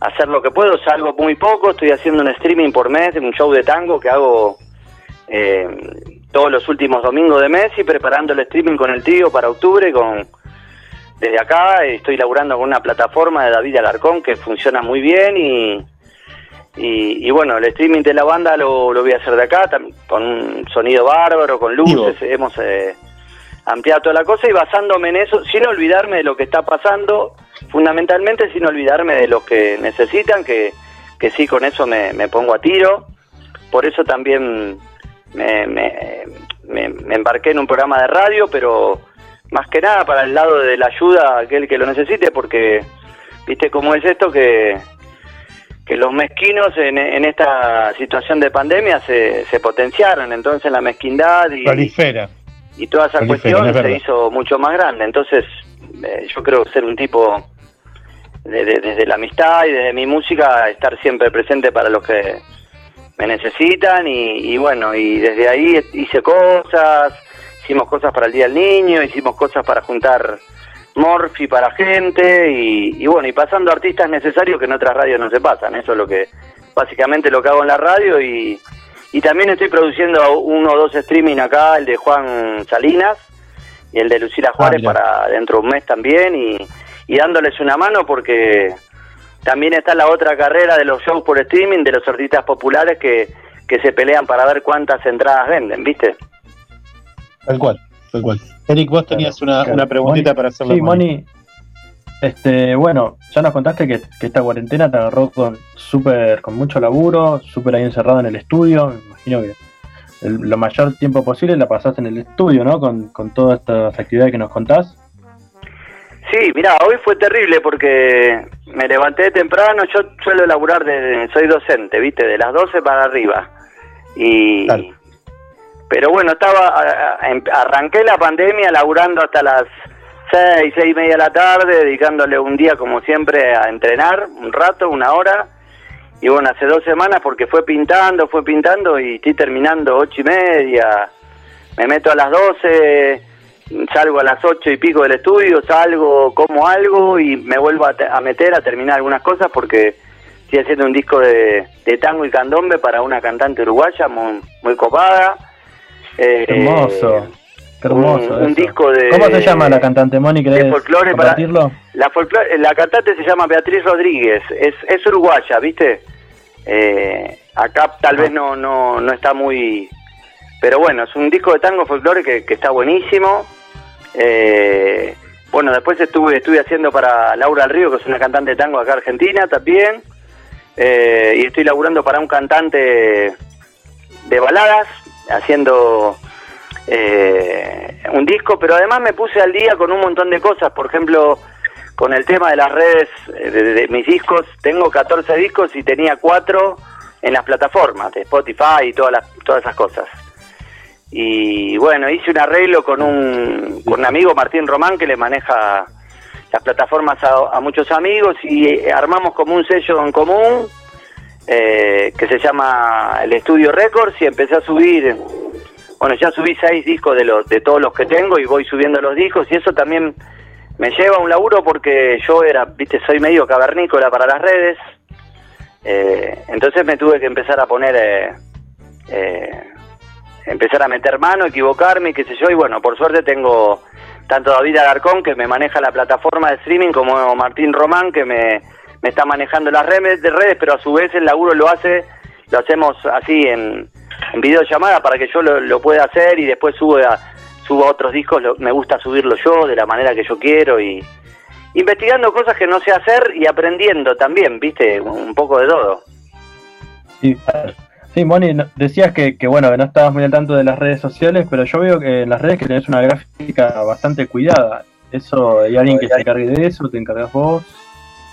hacer lo que puedo, salgo muy poco, estoy haciendo un streaming por mes, un show de tango que hago eh, todos los últimos domingos de mes y preparando el streaming con el tío para octubre con desde acá estoy laburando con una plataforma de David Alarcón que funciona muy bien y, y, y bueno, el streaming de la banda lo, lo voy a hacer de acá con un sonido bárbaro, con luces, hemos eh, ampliado toda la cosa y basándome en eso, sin olvidarme de lo que está pasando, fundamentalmente sin olvidarme de lo que necesitan, que, que sí, con eso me, me pongo a tiro, por eso también me, me, me- me embarqué en un programa de radio, pero más que nada para el lado de la ayuda a aquel que lo necesite, porque viste cómo es esto que, que los mezquinos en, en esta situación de pandemia se, se potenciaron, entonces la mezquindad y, prolifera. y toda esa Prolifera, cuestión es se hizo mucho más grande. Entonces, eh, yo creo ser un tipo de- de- desde la amistad y desde mi música, estar siempre presente para los que me necesitan y, y bueno, y desde ahí hice cosas, hicimos cosas para el Día del Niño, hicimos cosas para juntar Morphy para gente y, y bueno, y pasando artistas necesarios que en otras radios no se pasan, eso es lo que, básicamente lo que hago en la radio y, y también estoy produciendo uno o dos streaming acá, el de Juan Salinas y el de Lucila Juárez mira. para dentro de un mes también y, y dándoles una mano porque también está la otra carrera de los shows por streaming de los artistas populares que, que se pelean para ver cuántas entradas venden, ¿viste? Tal cual, tal cual. Eric, vos tenías una, Claro. una preguntita Moni- para hacerle Sí, Moni. Este, bueno, ya nos contaste que, que esta cuarentena te agarró con súper, con mucho laburo, súper ahí encerrado en el estudio. Me imagino que el- lo mayor tiempo posible la pasaste en el estudio, ¿no? Con, con todas estas actividades que nos contás. Sí, mira, hoy fue terrible porque me levanté temprano, yo suelo laburar, de, soy docente, ¿viste? De las 12 para arriba. Y... Pero bueno, estaba em- arranqué la pandemia laburando hasta las 6, seis y media de la tarde, dedicándole un día como siempre a entrenar, un rato, una hora. Y bueno, hace dos semanas porque fue pintando, fue pintando y estoy terminando ocho y media. Me meto a las 12, salgo a las ocho y pico del estudio, salgo, como algo y me vuelvo a meter a terminar algunas cosas porque estoy haciendo un disco de, de tango y candombe para una cantante uruguaya muy, muy copada. Eh, Hermoso. Qué hermoso. un- disco de- ¿Cómo se llama la cantante, Moni? ¿Querés de folclore para- compartirlo? La, folclore- la cantante se llama Beatriz Rodríguez, es, es uruguaya, ¿viste? Eh, acá tal vez no, no, no está muy... Pero bueno, es un disco de tango folclore que, que está buenísimo. Eh, bueno, después estuve, estuve haciendo para Laura del Río, que es una cantante de tango acá argentina también. Eh, y estoy laburando para un cantante de baladas, haciendo eh, un disco, pero además me puse al día con un montón de cosas, por ejemplo, con el tema de las redes eh, de, de mis discos, tengo 14 discos y tenía 4 en las plataformas de Spotify y todas las, todas esas cosas. Y bueno, hice un arreglo con un, con un amigo, Martín Román, que le maneja las plataformas a, muchos amigos y eh, armamos como un sello en común eh, que se llama el Estudio Records y empecé a subir, bueno, ya subí seis discos de, los, de todos los que tengo y voy subiendo los discos y eso también me lleva a un laburo porque yo era, viste, soy medio cavernícola para las redes, eh, entonces me tuve que empezar a poner, eh, eh, empezar a meter mano, equivocarme, qué sé yo, y bueno, por suerte tengo tanto David Alarcón que me maneja la plataforma de streaming como Martín Román que me, me está manejando las redes de redes, pero a su vez el laburo lo hace, lo hacemos así en, en videollamada para que yo lo, lo pueda hacer y después subo a, subo a otros discos, lo- me gusta subirlo yo de la manera que yo quiero y investigando cosas que no sé hacer y aprendiendo también, viste, un poco de todo. Sí, sí Moni, decías que, que, bueno, que no estabas muy al tanto de las redes sociales, pero yo veo que en las redes que tenés una gráfica bastante cuidada. Eso, ¿hay alguien que se encargue de eso? ¿Te encargas vos?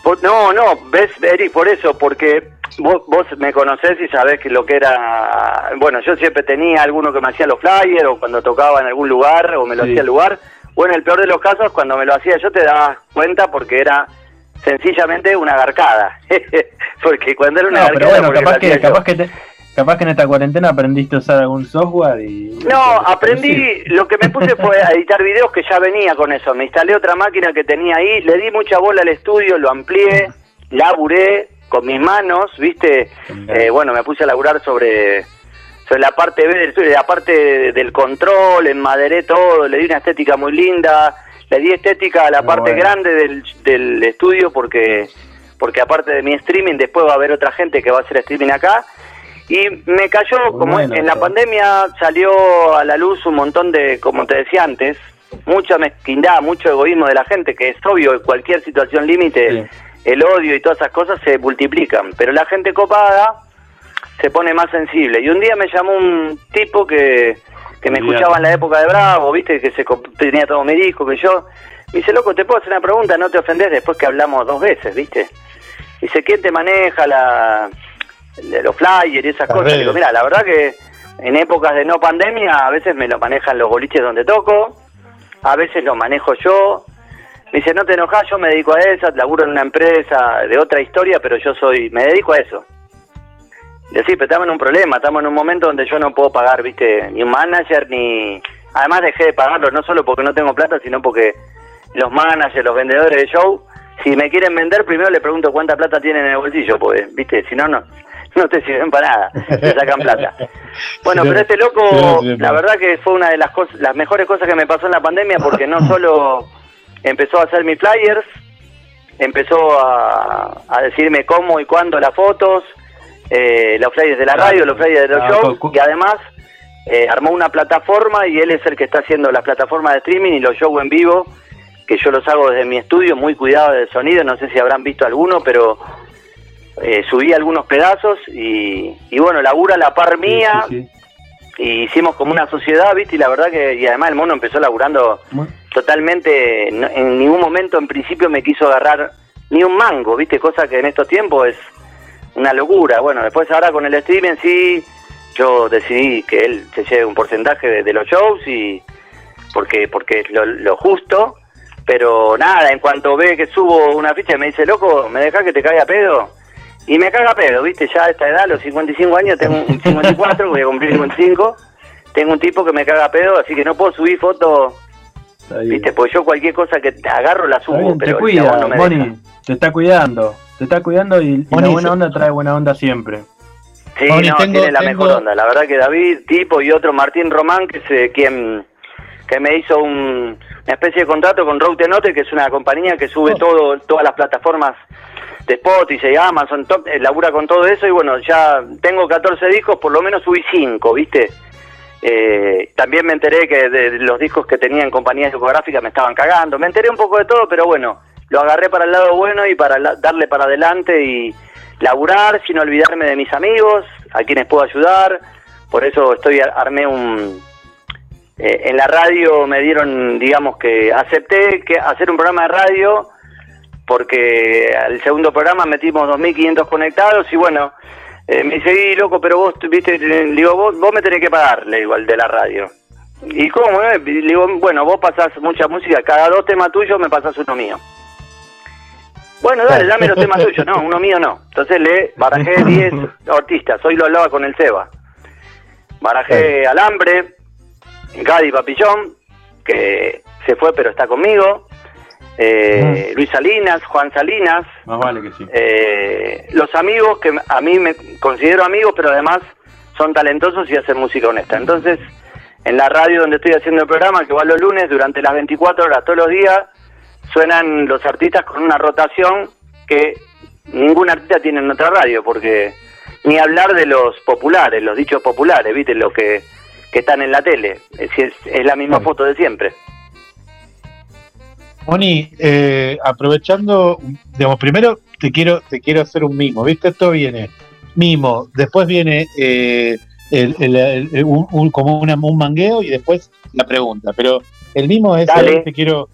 Por- no, no, ves, Eric, por eso, porque vos, vos me conocés y sabés que lo que era. Bueno, yo siempre tenía alguno que me hacía los flyers o cuando tocaba en algún lugar o me lo Sí. hacía el lugar. O en el peor de los casos, cuando me lo hacía yo te dabas cuenta porque era sencillamente una garcada. porque cuando era una No, garcada. pero bueno, que, capaz, que te- capaz que en esta cuarentena aprendiste a usar algún software y... No, aprendí, lo que me puse fue a editar videos que ya venía con eso. Me instalé otra máquina que tenía ahí, le di mucha bola al estudio, lo amplié, laburé con mis manos, ¿viste? Eh, bueno, me puse a laburar sobre, sobre la parte B del estudio, la parte del control, enmaderé todo, le di una estética muy linda, le di estética a la Muy parte bueno. grande del, del estudio porque porque aparte de mi streaming, después va a haber otra gente que va a hacer streaming acá. Y me cayó, Muy como bueno en la pandemia salió a la luz un montón de, como te decía antes, mucha mezquindad, mucho egoísmo de la gente, que es obvio, en cualquier situación límite, el odio y todas esas cosas se multiplican. Pero la gente copada se pone más sensible. Y un día me llamó un tipo que, que me escuchaba en la época de Bravo, viste, que se tenía todo mi disco, que yo. Me dice, loco, te puedo hacer una pregunta, no te ofendés después que hablamos dos veces, viste. Dice, ¿quién te maneja la, de los flyers y esas cosas? Digo, mira, la verdad que en épocas de no pandemia a veces me lo manejan los boliches donde toco, a veces lo manejo yo. Me dice, no te enojas, yo me dedico a eso, laburo en una empresa de otra historia, pero yo soy, me dedico a eso. Decir, pero estamos en un problema, estamos en un momento donde yo no puedo pagar, viste, ni un manager, ni... Además dejé de pagarlo, no solo porque no tengo plata, sino porque los managers, los vendedores de show, si me quieren vender, primero le pregunto cuánta plata tienen en el bolsillo, pues, viste, si no, no, no te sirven para nada, te sacan plata. Bueno, pero este loco, la verdad que fue una de las cosas, las mejores cosas que me pasó en la pandemia, porque no solo empezó a hacer mis flyers, empezó a, a decirme cómo y cuándo las fotos, eh, los flyers de la radio, los flyers de los Ah, shows, y además eh, armó una plataforma y él es el que está haciendo las plataformas de streaming y los shows en vivo, que yo los hago desde mi estudio, muy cuidado del sonido, no sé si habrán visto alguno, pero eh, subí algunos pedazos y, y bueno, labura la par mía, Sí, sí, y hicimos como una sociedad, ¿viste? Y la verdad que, y además el mono empezó laburando totalmente, no- en ningún momento en principio me quiso agarrar ni un mango, ¿viste? Cosa que en estos tiempos es una locura. Bueno, después ahora con el streaming sí, yo decidí que él se lleve un porcentaje de, de los shows y porque porque es lo, lo justo, pero nada, en cuanto ve que subo una ficha me dice, loco, ¿me dejas que te caiga pedo? Y me caga pedo, ¿viste? Ya a esta edad, a los 55 años, tengo un 54, voy a cumplir 55, tengo un tipo que me caga pedo, así que no puedo subir fotos. ¿viste? Porque yo cualquier cosa que te agarro la subo, bien, te pero el cuida, no me Moni, deja. te está cuidando, te está cuidando y, y la buena onda trae buena onda siempre. Sí, Moni, no, tengo- tiene la tengo- mejor onda. La verdad que David, tipo, y otro Martín Román, que es quien que me hizo un- una especie de contrato con Route Note, que es una compañía que sube Oh. todo todas las plataformas de Spotify, Amazon, top, eh, labura con todo eso y bueno, ya tengo 14 discos, por lo menos subí 5, ¿viste? Eh, también me enteré que de los discos que tenía en compañías discográficas me estaban cagando. Me enteré un poco de todo, pero bueno, lo agarré para el lado bueno y para la- darle para adelante y laburar sin olvidarme de mis amigos, a quienes puedo ayudar, por eso estoy armé un eh, en la radio me dieron, digamos que acepté que hacer un programa de radio porque al segundo programa metimos 2.500 conectados y bueno, eh, me dice, y loco, pero vos, viste, le digo, vos, vos me tenés que pagar, le digo, al de la radio. ¿Y cómo? eh? Le digo, bueno, vos pasás mucha música, cada dos temas tuyos me pasás uno mío. Bueno, dale, dame los temas tuyos, no, uno mío no. Entonces le barajé 10 artistas, hoy lo hablaba con el Seba. Barajé Alambre, Gadi Papillón, que se fue pero está conmigo, eh, Luis Salinas, Juan Salinas, Más vale que sí. eh, los amigos que a mí me considero amigos, pero además son talentosos y hacen música honesta. Entonces, en la radio donde estoy haciendo el programa, que va los lunes, durante las 24 horas todos los días, suenan los artistas con una rotación que ningún artista tiene en otra radio, porque ni hablar de los populares, los dichos populares, ¿viste? Los que, que están en la tele. Es, es, es la misma foto de siempre. Moni, eh, aprovechando, digamos, primero te quiero, te quiero hacer un mimo, ¿viste? Esto viene mimo, después viene eh, el, el- el- un, un- como una- un mangueo y después la pregunta. Pero el mimo es, Dale. te quiero,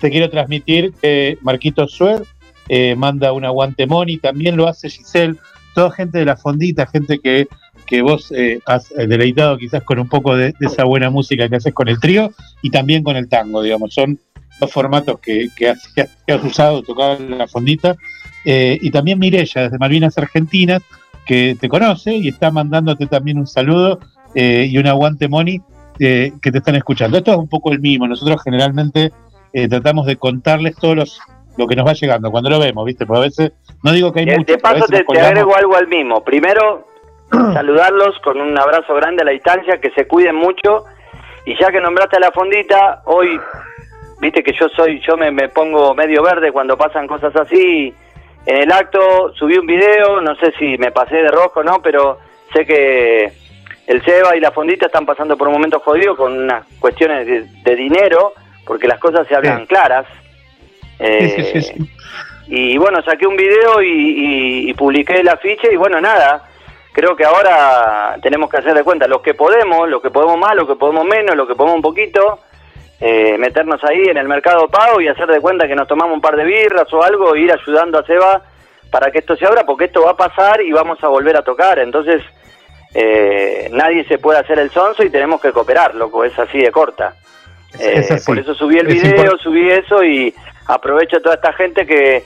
te quiero transmitir que Marquito Suer eh, manda un aguante Moni, también lo hace Giselle, toda gente de la fondita, gente que, que vos eh, has eh, deleitado quizás con un poco de, de esa buena música que haces con el trío y también con el tango, digamos, son dos formatos que, que, has, que has- usado, tocado en la fondita, Eh, y también Mirella, desde Malvinas Argentinas, que te conoce y está mandándote también un saludo eh, y un aguante, Moni, eh, que te están escuchando. Esto es un poco el mismo, nosotros generalmente eh, tratamos de contarles todos los lo que nos va llegando cuando lo vemos, ¿viste? Porque a veces, no digo que hay mucho, de paso te, te agrego algo al mismo. Primero, saludarlos con un abrazo grande a la distancia, que se cuiden mucho. Y ya que nombraste a la fondita, hoy, viste que yo soy, yo me, me pongo medio verde cuando pasan cosas así. En el acto subí un video, no sé si me pasé de rojo o no, pero sé que el Seba y la fondita están pasando por un momento jodido con unas cuestiones de, de dinero, porque las cosas se hablan Sí. claras. Eh, Sí, sí, sí, sí. y bueno, saqué un video y, y- y publiqué el afiche y bueno, nada, creo que ahora tenemos que hacer de cuenta los que podemos, lo que podemos más, lo que podemos menos, lo que podemos un poquito, eh, meternos ahí en el mercado pago y hacer de cuenta que nos tomamos un par de birras o algo e ir ayudando a Seba para que esto se abra, porque esto va a pasar y vamos a volver a tocar, entonces eh, nadie se puede hacer el sonso y tenemos que cooperar, loco, es así de corta. Eh, es así. por eso subí el video, subí eso y aprovecho a toda esta gente que,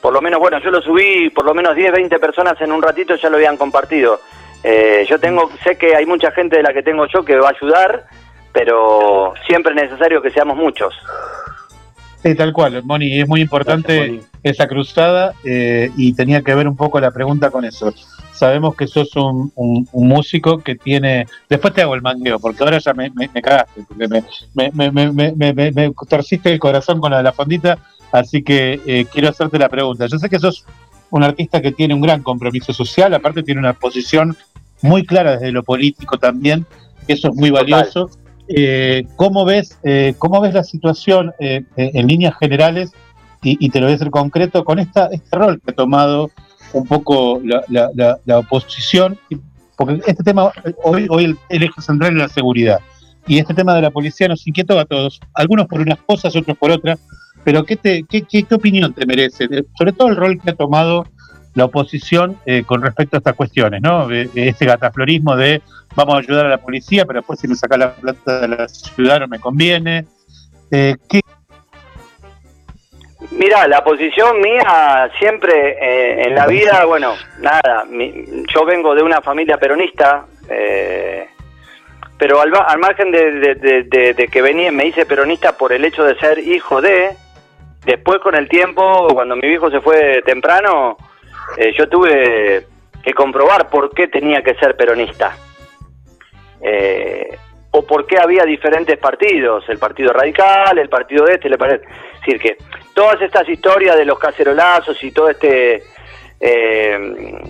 por lo menos, bueno, yo lo subí, por lo menos 10, 20 personas en un ratito ya lo habían compartido. Eh, yo tengo, sé que hay mucha gente de la que tengo yo que va a ayudar, pero siempre es necesario que seamos muchos. Sí, tal cual, Moni, es muy importante Gracias, esa cruzada eh, y tenía que ver un poco la pregunta con eso. Sabemos que sos un, un- un músico que tiene... Después te hago el mangueo, porque ahora ya me, me- me cagaste, porque me, me, me, me, me- me- me- me torciste el corazón con la de la fondita, así que eh, quiero hacerte la pregunta. Yo sé que sos un artista que tiene un gran compromiso social, aparte tiene una posición muy clara desde lo político también, que eso es muy Total. valioso. Eh, ¿cómo, ves, eh, ¿Cómo ves la situación eh, eh, en líneas generales? Y, te lo voy a hacer concreto con esta, este rol que ha tomado un poco la, la- la- la oposición, porque este tema, hoy, hoy el, eje central es la seguridad. Y este tema de la policía nos inquietó a todos, algunos por unas cosas, otros por otras, pero ¿qué, te, qué, qué, qué opinión te merece? Sobre todo el rol que ha tomado la oposición eh, con respecto a estas cuestiones, ¿no? Este gataflorismo de vamos a ayudar a la policía, pero después si me saca la plata de la ciudad no me conviene. Eh, ¿qué, Mira, la posición mía siempre eh, en la vida, bueno, nada, mi- yo vengo de una familia peronista, eh, pero al, al margen de, de- de- de- de que venía, me hice peronista por el hecho de ser hijo de, después con el tiempo, cuando mi viejo se fue temprano, eh, yo tuve que comprobar por qué tenía que ser peronista. Eh, o por qué había diferentes partidos, el partido radical, el partido este, le parece. Decir, que todas estas historias de los cacerolazos y todo este. eh,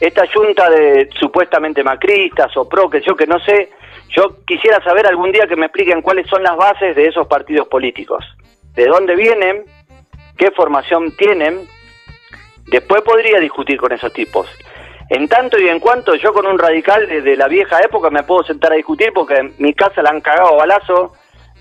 esta junta de supuestamente macristas o pro, que yo que no sé, yo quisiera saber algún día que me expliquen cuáles son las bases de esos partidos políticos, de dónde vienen, qué formación tienen, después podría discutir con esos tipos. en tanto y en cuanto yo con un radical de, de la vieja época me puedo sentar a discutir porque en mi casa la han cagado balazo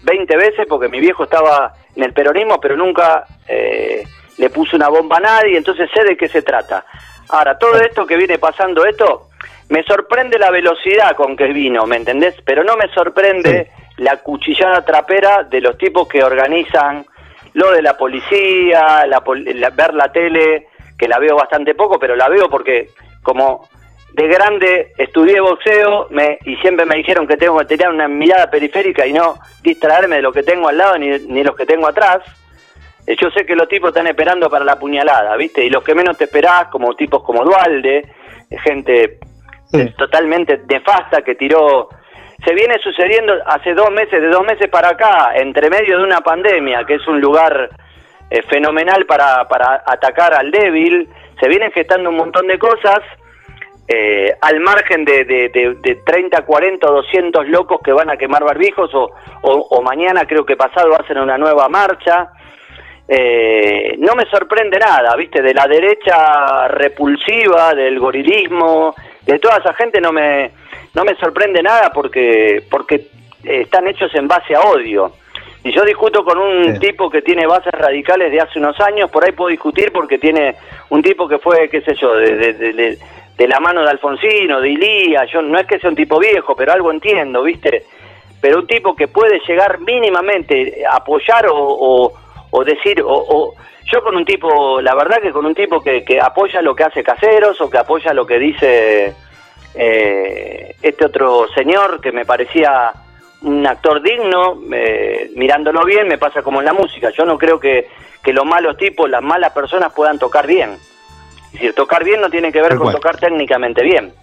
20 veces porque mi viejo estaba en el peronismo pero nunca eh, le puso una bomba a nadie, entonces sé de qué se trata. Ahora, todo esto que viene pasando, esto, me sorprende la velocidad con que vino, ¿me entendés? Pero no me sorprende la cuchillada trapera de los tipos que organizan lo de la policía, la la- ver la tele, que la veo bastante poco, pero la veo porque como de grande estudié boxeo me, y siempre me dijeron que tengo que tener una mirada periférica y no distraerme de lo que tengo al lado ni, ni los que tengo atrás. Eh, Yo sé que los tipos están esperando para la puñalada, ¿viste? Y los que menos te esperás, como tipos como Dualde, gente eh, totalmente nefasta que tiró. Se viene sucediendo hace dos meses, de dos meses para acá, entre medio de una pandemia, que es un lugar fenomenal para, para atacar al débil, se vienen gestando un montón de cosas. eh, al margen de, de, de- de 30, 40 o 200 locos que van a quemar barbijos o, o- o mañana creo que pasado hacen una nueva marcha. Eh, no me sorprende nada, ¿viste? De la derecha repulsiva, del gorilismo, de toda esa gente no me, no me sorprende nada porque, porque están hechos en base a odio. Si yo discuto con un tipo que tiene bases radicales de hace unos años, por ahí puedo discutir porque tiene un tipo que fue, qué sé yo, de, de- de- de- de la mano de Alfonsino, de Ilía, yo no es que sea un tipo viejo, pero algo entiendo, ¿viste? Pero un tipo que puede llegar mínimamente a apoyar o, o- o decir, o, o- yo con un tipo, la verdad que con un tipo que, que apoya lo que hace Caseros o que apoya lo que dice eh, este otro señor que me parecía un actor digno, eh, mirándolo bien me pasa como en la música, yo no creo que, que los malos tipos, las malas personas puedan tocar bien. Es decir, tocar bien no tiene que ver con tocar técnicamente bien.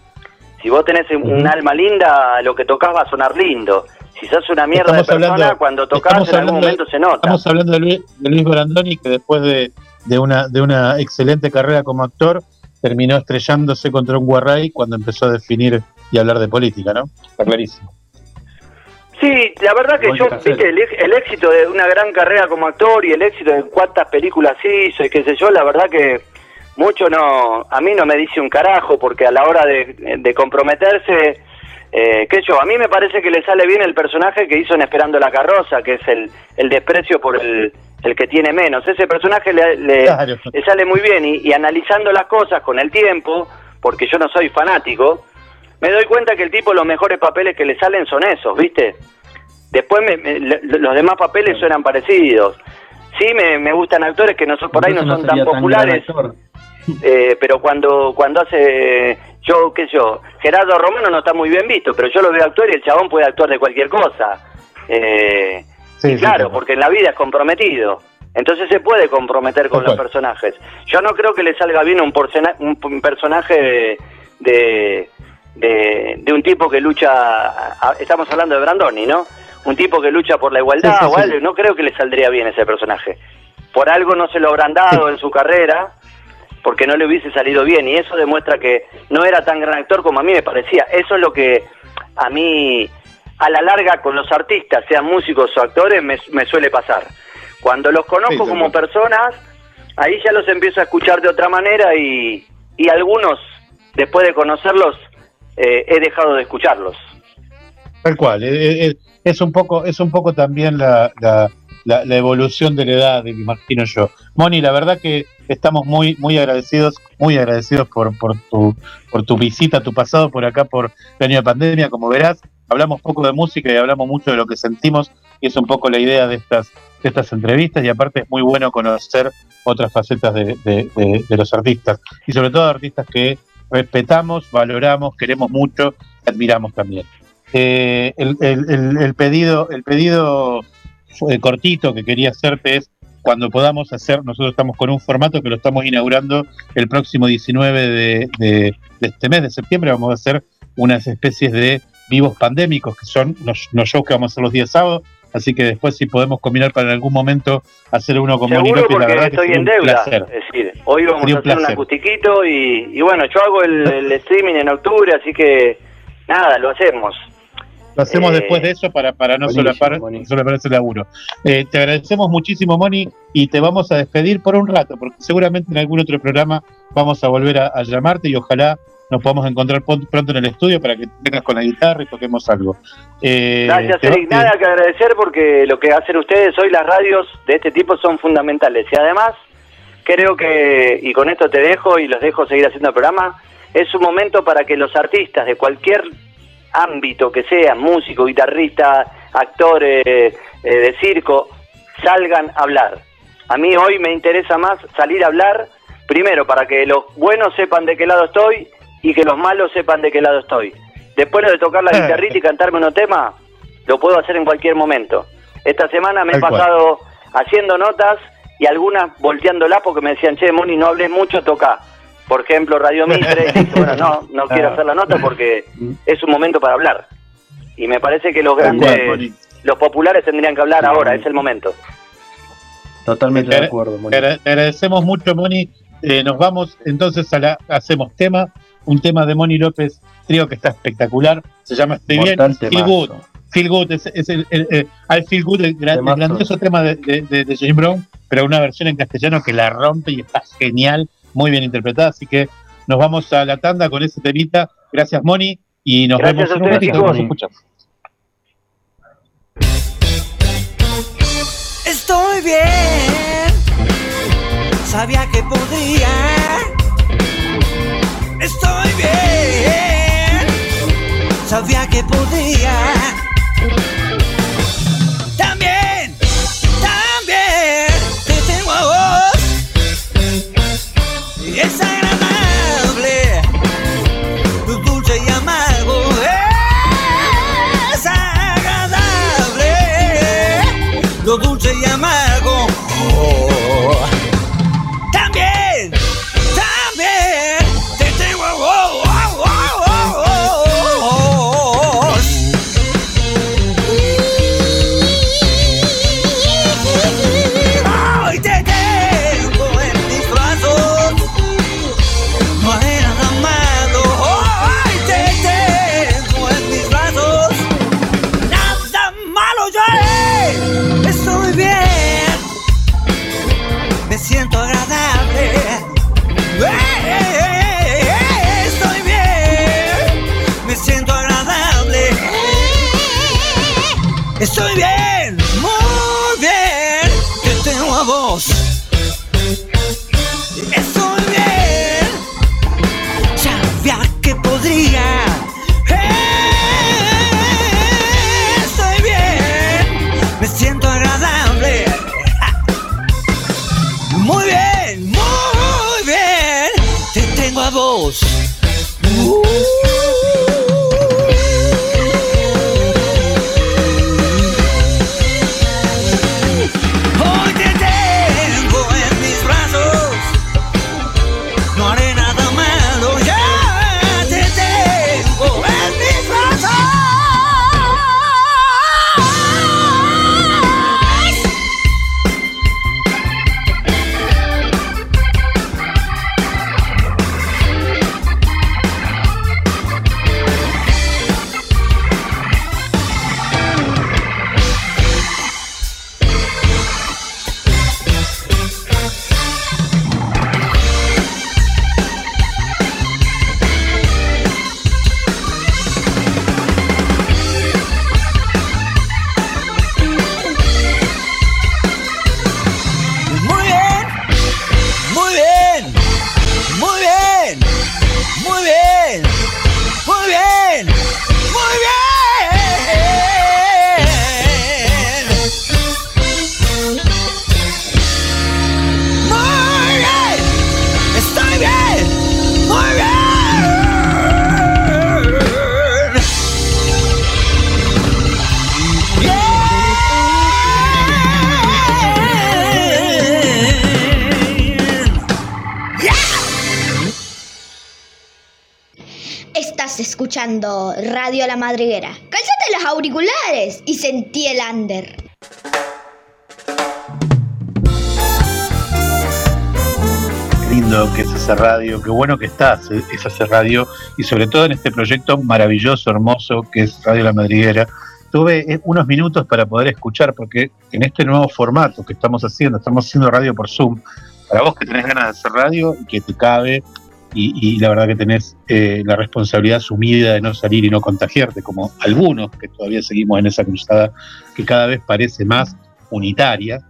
Si vos tenés un- un alma linda, lo que tocas va a sonar lindo. Si sos una mierda de persona, hablando- cuando tocas en algún de- momento se nota. Estamos hablando de Luis, de Luis Brandoni, que después de, de una, de una excelente carrera como actor, terminó estrellándose contra un guarray cuando empezó a definir y hablar de política, ¿no? Está clarísimo. Sí, la verdad que yo, viste, el, el éxito de una gran carrera como actor y el éxito de cuántas películas hizo y qué sé yo, la verdad que mucho no, a mí no me dice un carajo, porque a la hora de, de comprometerse, eh, qué sé yo, a mí me parece que le sale bien el personaje que hizo en Esperando la Carroza, que es el, el desprecio por el, el que tiene menos. Ese personaje le, le- Claro. le sale muy bien y, y analizando las cosas con el tiempo, porque yo no soy fanático, me doy cuenta que el tipo los mejores papeles que le salen son esos, ¿viste? Después me- me- los demás papeles suenan parecidos. Sí, me, me gustan actores que no son, por ahí no son tan populares, eh, pero cuando cuando hace, yo qué sé yo, Gerardo Romano no está muy bien visto, pero yo lo veo actuar y el chabón puede actuar de cualquier cosa. Eh, Sí, y claro, sí. porque en la vida es comprometido. Entonces se puede comprometer con los personajes. Yo no creo que le salga bien un, porcena- un personaje de, de, de- de un tipo que lucha, a- estamos hablando de Brandoni, ¿no? Un tipo que lucha por la igualdad Sí, sí, o sí. algo, no creo que le saldría bien ese personaje. Por algo no se lo habrán dado en su carrera, porque no le hubiese salido bien, y eso demuestra que no era tan gran actor como a mí me parecía. Eso es lo que a mí, a la larga, con los artistas, sean músicos o actores, me, me suele pasar. Cuando los conozco como personas, ahí ya los empiezo a escuchar de otra manera y, y algunos, después de conocerlos, eh, he dejado de escucharlos. Tal cual. eh, eh, es un poco, es un poco también la, evolución de la edad, me imagino yo. Moni, la verdad que estamos muy, muy agradecidos, muy agradecidos por, tu, por tu visita, tu pasado por acá por el año de pandemia. Como verás, hablamos poco de música y hablamos mucho de lo que sentimos, y es un poco la idea de estas, de estas entrevistas, y aparte es muy bueno conocer otras facetas de los artistas, y sobre todo artistas que respetamos, valoramos, queremos mucho, admiramos también. Eh, el, el- pedido, el pedido eh, cortito que quería hacerte es cuando podamos hacer, nosotros estamos con un formato que lo estamos inaugurando el próximo 19 de, de- de este mes de septiembre, vamos a hacer unas especies de vivos pandémicos, que son los, los shows que vamos a hacer los días sábados, así que después si podemos combinar para en algún momento hacer uno con Moni Seguro López, la porque verdad que estoy sería en un deuda. placer. Es decir, hoy vamos Sería a un hacer un placer. acustiquito y, y bueno, yo hago el, el streaming en octubre, así que nada, lo hacemos. Lo hacemos Eh, después de eso para, para no solapar, solapar ese laburo. Eh, te agradecemos muchísimo, Moni, y te vamos a despedir por un rato, porque seguramente en algún otro programa vamos a volver a, a llamarte y ojalá nos podamos encontrar pronto en el estudio para que vengas con la guitarra y toquemos algo. Eh, Gracias, Eric. Nada que agradecer porque lo que hacen ustedes hoy, las radios de este tipo, son fundamentales. Y además, creo que, y con esto te dejo y los dejo seguir haciendo el programa, es un momento para que los artistas de cualquier ámbito que sean, músico, guitarrista, actor eh, eh, de circo, salgan a hablar. A mí hoy me interesa más salir a hablar, primero para que los buenos sepan de qué lado estoy y que los malos sepan de qué lado estoy. Después de tocar la guitarrita y cantarme unos temas, lo puedo hacer en cualquier momento. Esta semana me he pasado haciendo notas y algunas volteándolas porque me decían, che, Moni, no hables mucho, toca. Por ejemplo, Radio Mitre, y dije, bueno, no, no quiero hacer la nota porque es un momento para hablar. Y me parece que los grandes, los populares tendrían que hablar ahora, es el momento. Totalmente Te de acuerdo, Moni. agradecemos mucho, Moni. Eh, nos vamos entonces a la. Hacemos tema, un tema de Moni López, trío que está espectacular. Se llama Estoy bien. Feel. Good. Feel Good es, es el, el, el- I Feel Good, el, gran- el grandioso tema de, de, de- de James Brown, pero una versión en castellano que la rompe y está genial, muy bien interpretada. Así que nos vamos a la tanda con ese temita. Gracias, Moni, y nos Gracias vemos en un ratito. Nos escuchamos. Estoy bien, sabía que podía. Estoy bien, sabía que podía. Estoy bien. Escuchando Radio La Madriguera. Cálzate los auriculares y sentí el under. Qué lindo que es esa radio, qué bueno que estás, eh, es esa radio, y sobre todo en este proyecto maravilloso, hermoso, que es Radio La Madriguera. Tuve eh, unos minutos para poder escuchar, porque en este nuevo formato que estamos haciendo, estamos haciendo radio por Zoom, para vos que tenés ganas de hacer radio y que te cabe y, y la verdad que tenés eh, la responsabilidad asumida de no salir y no contagiarte, como algunos que todavía seguimos en esa cruzada que cada vez parece más unitaria.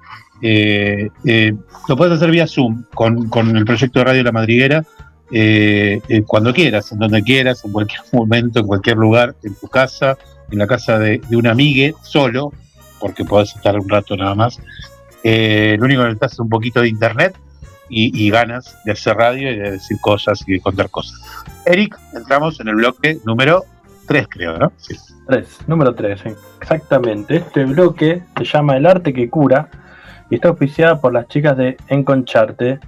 Eh, eh, lo puedes hacer vía Zoom con, con el proyecto de Radio La Madriguera eh, eh, cuando quieras, en donde quieras, en cualquier momento, en cualquier lugar, en tu casa, en la casa de, un amigue, solo, porque podés estar un rato nada más. Lo único que necesitas es un poquito de internet y, y ganas de hacer radio y de decir cosas y de contar cosas. Eric, entramos en el bloque número 3, creo, ¿no? Sí. 3, número 3, exactamente. Este bloque se llama El arte que cura y está auspiciada por las chicas de Enconcharte,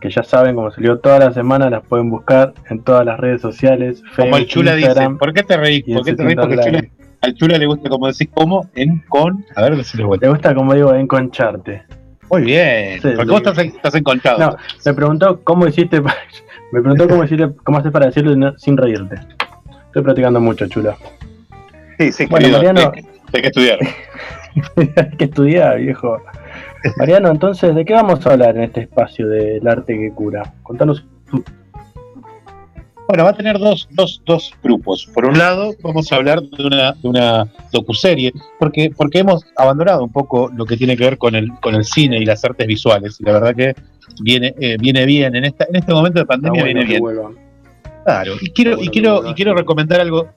que ya saben, como salió toda la semana, las pueden buscar en todas las redes sociales. Como el Facebook, Chula dice, Instagram. ¿por qué te reís? ¿Por qué te reís? Porque Chula- al Chula le gusta, como decís, como en con. A ver, decirle vuelta. ¿Te gusta como digo Enconcharte? Muy bien, Sí, porque vos estás, estás. No, me preguntó cómo hiciste, me preguntó cómo hiciste, cómo haces para decirlo no- sin reírte. Estoy practicando mucho, chula. Sí, sí, Bueno, querido, Mariano- hay, hay que estudiar. Hay que estudiar, viejo. Mariano, entonces, ¿de qué vamos a hablar en este espacio del arte que cura? Contanos. Bueno, va a tener dos, dos, dos grupos. Por un lado, vamos a hablar de una, de una docuserie, porque, porque hemos abandonado un poco lo que tiene que ver con el, con el cine y las artes visuales. Y la verdad que viene, eh, viene bien. En, esta, en este momento de pandemia bueno viene bien. vuelvan. Claro, y quiero, Bueno, y quiero, y quiero recomendar algo.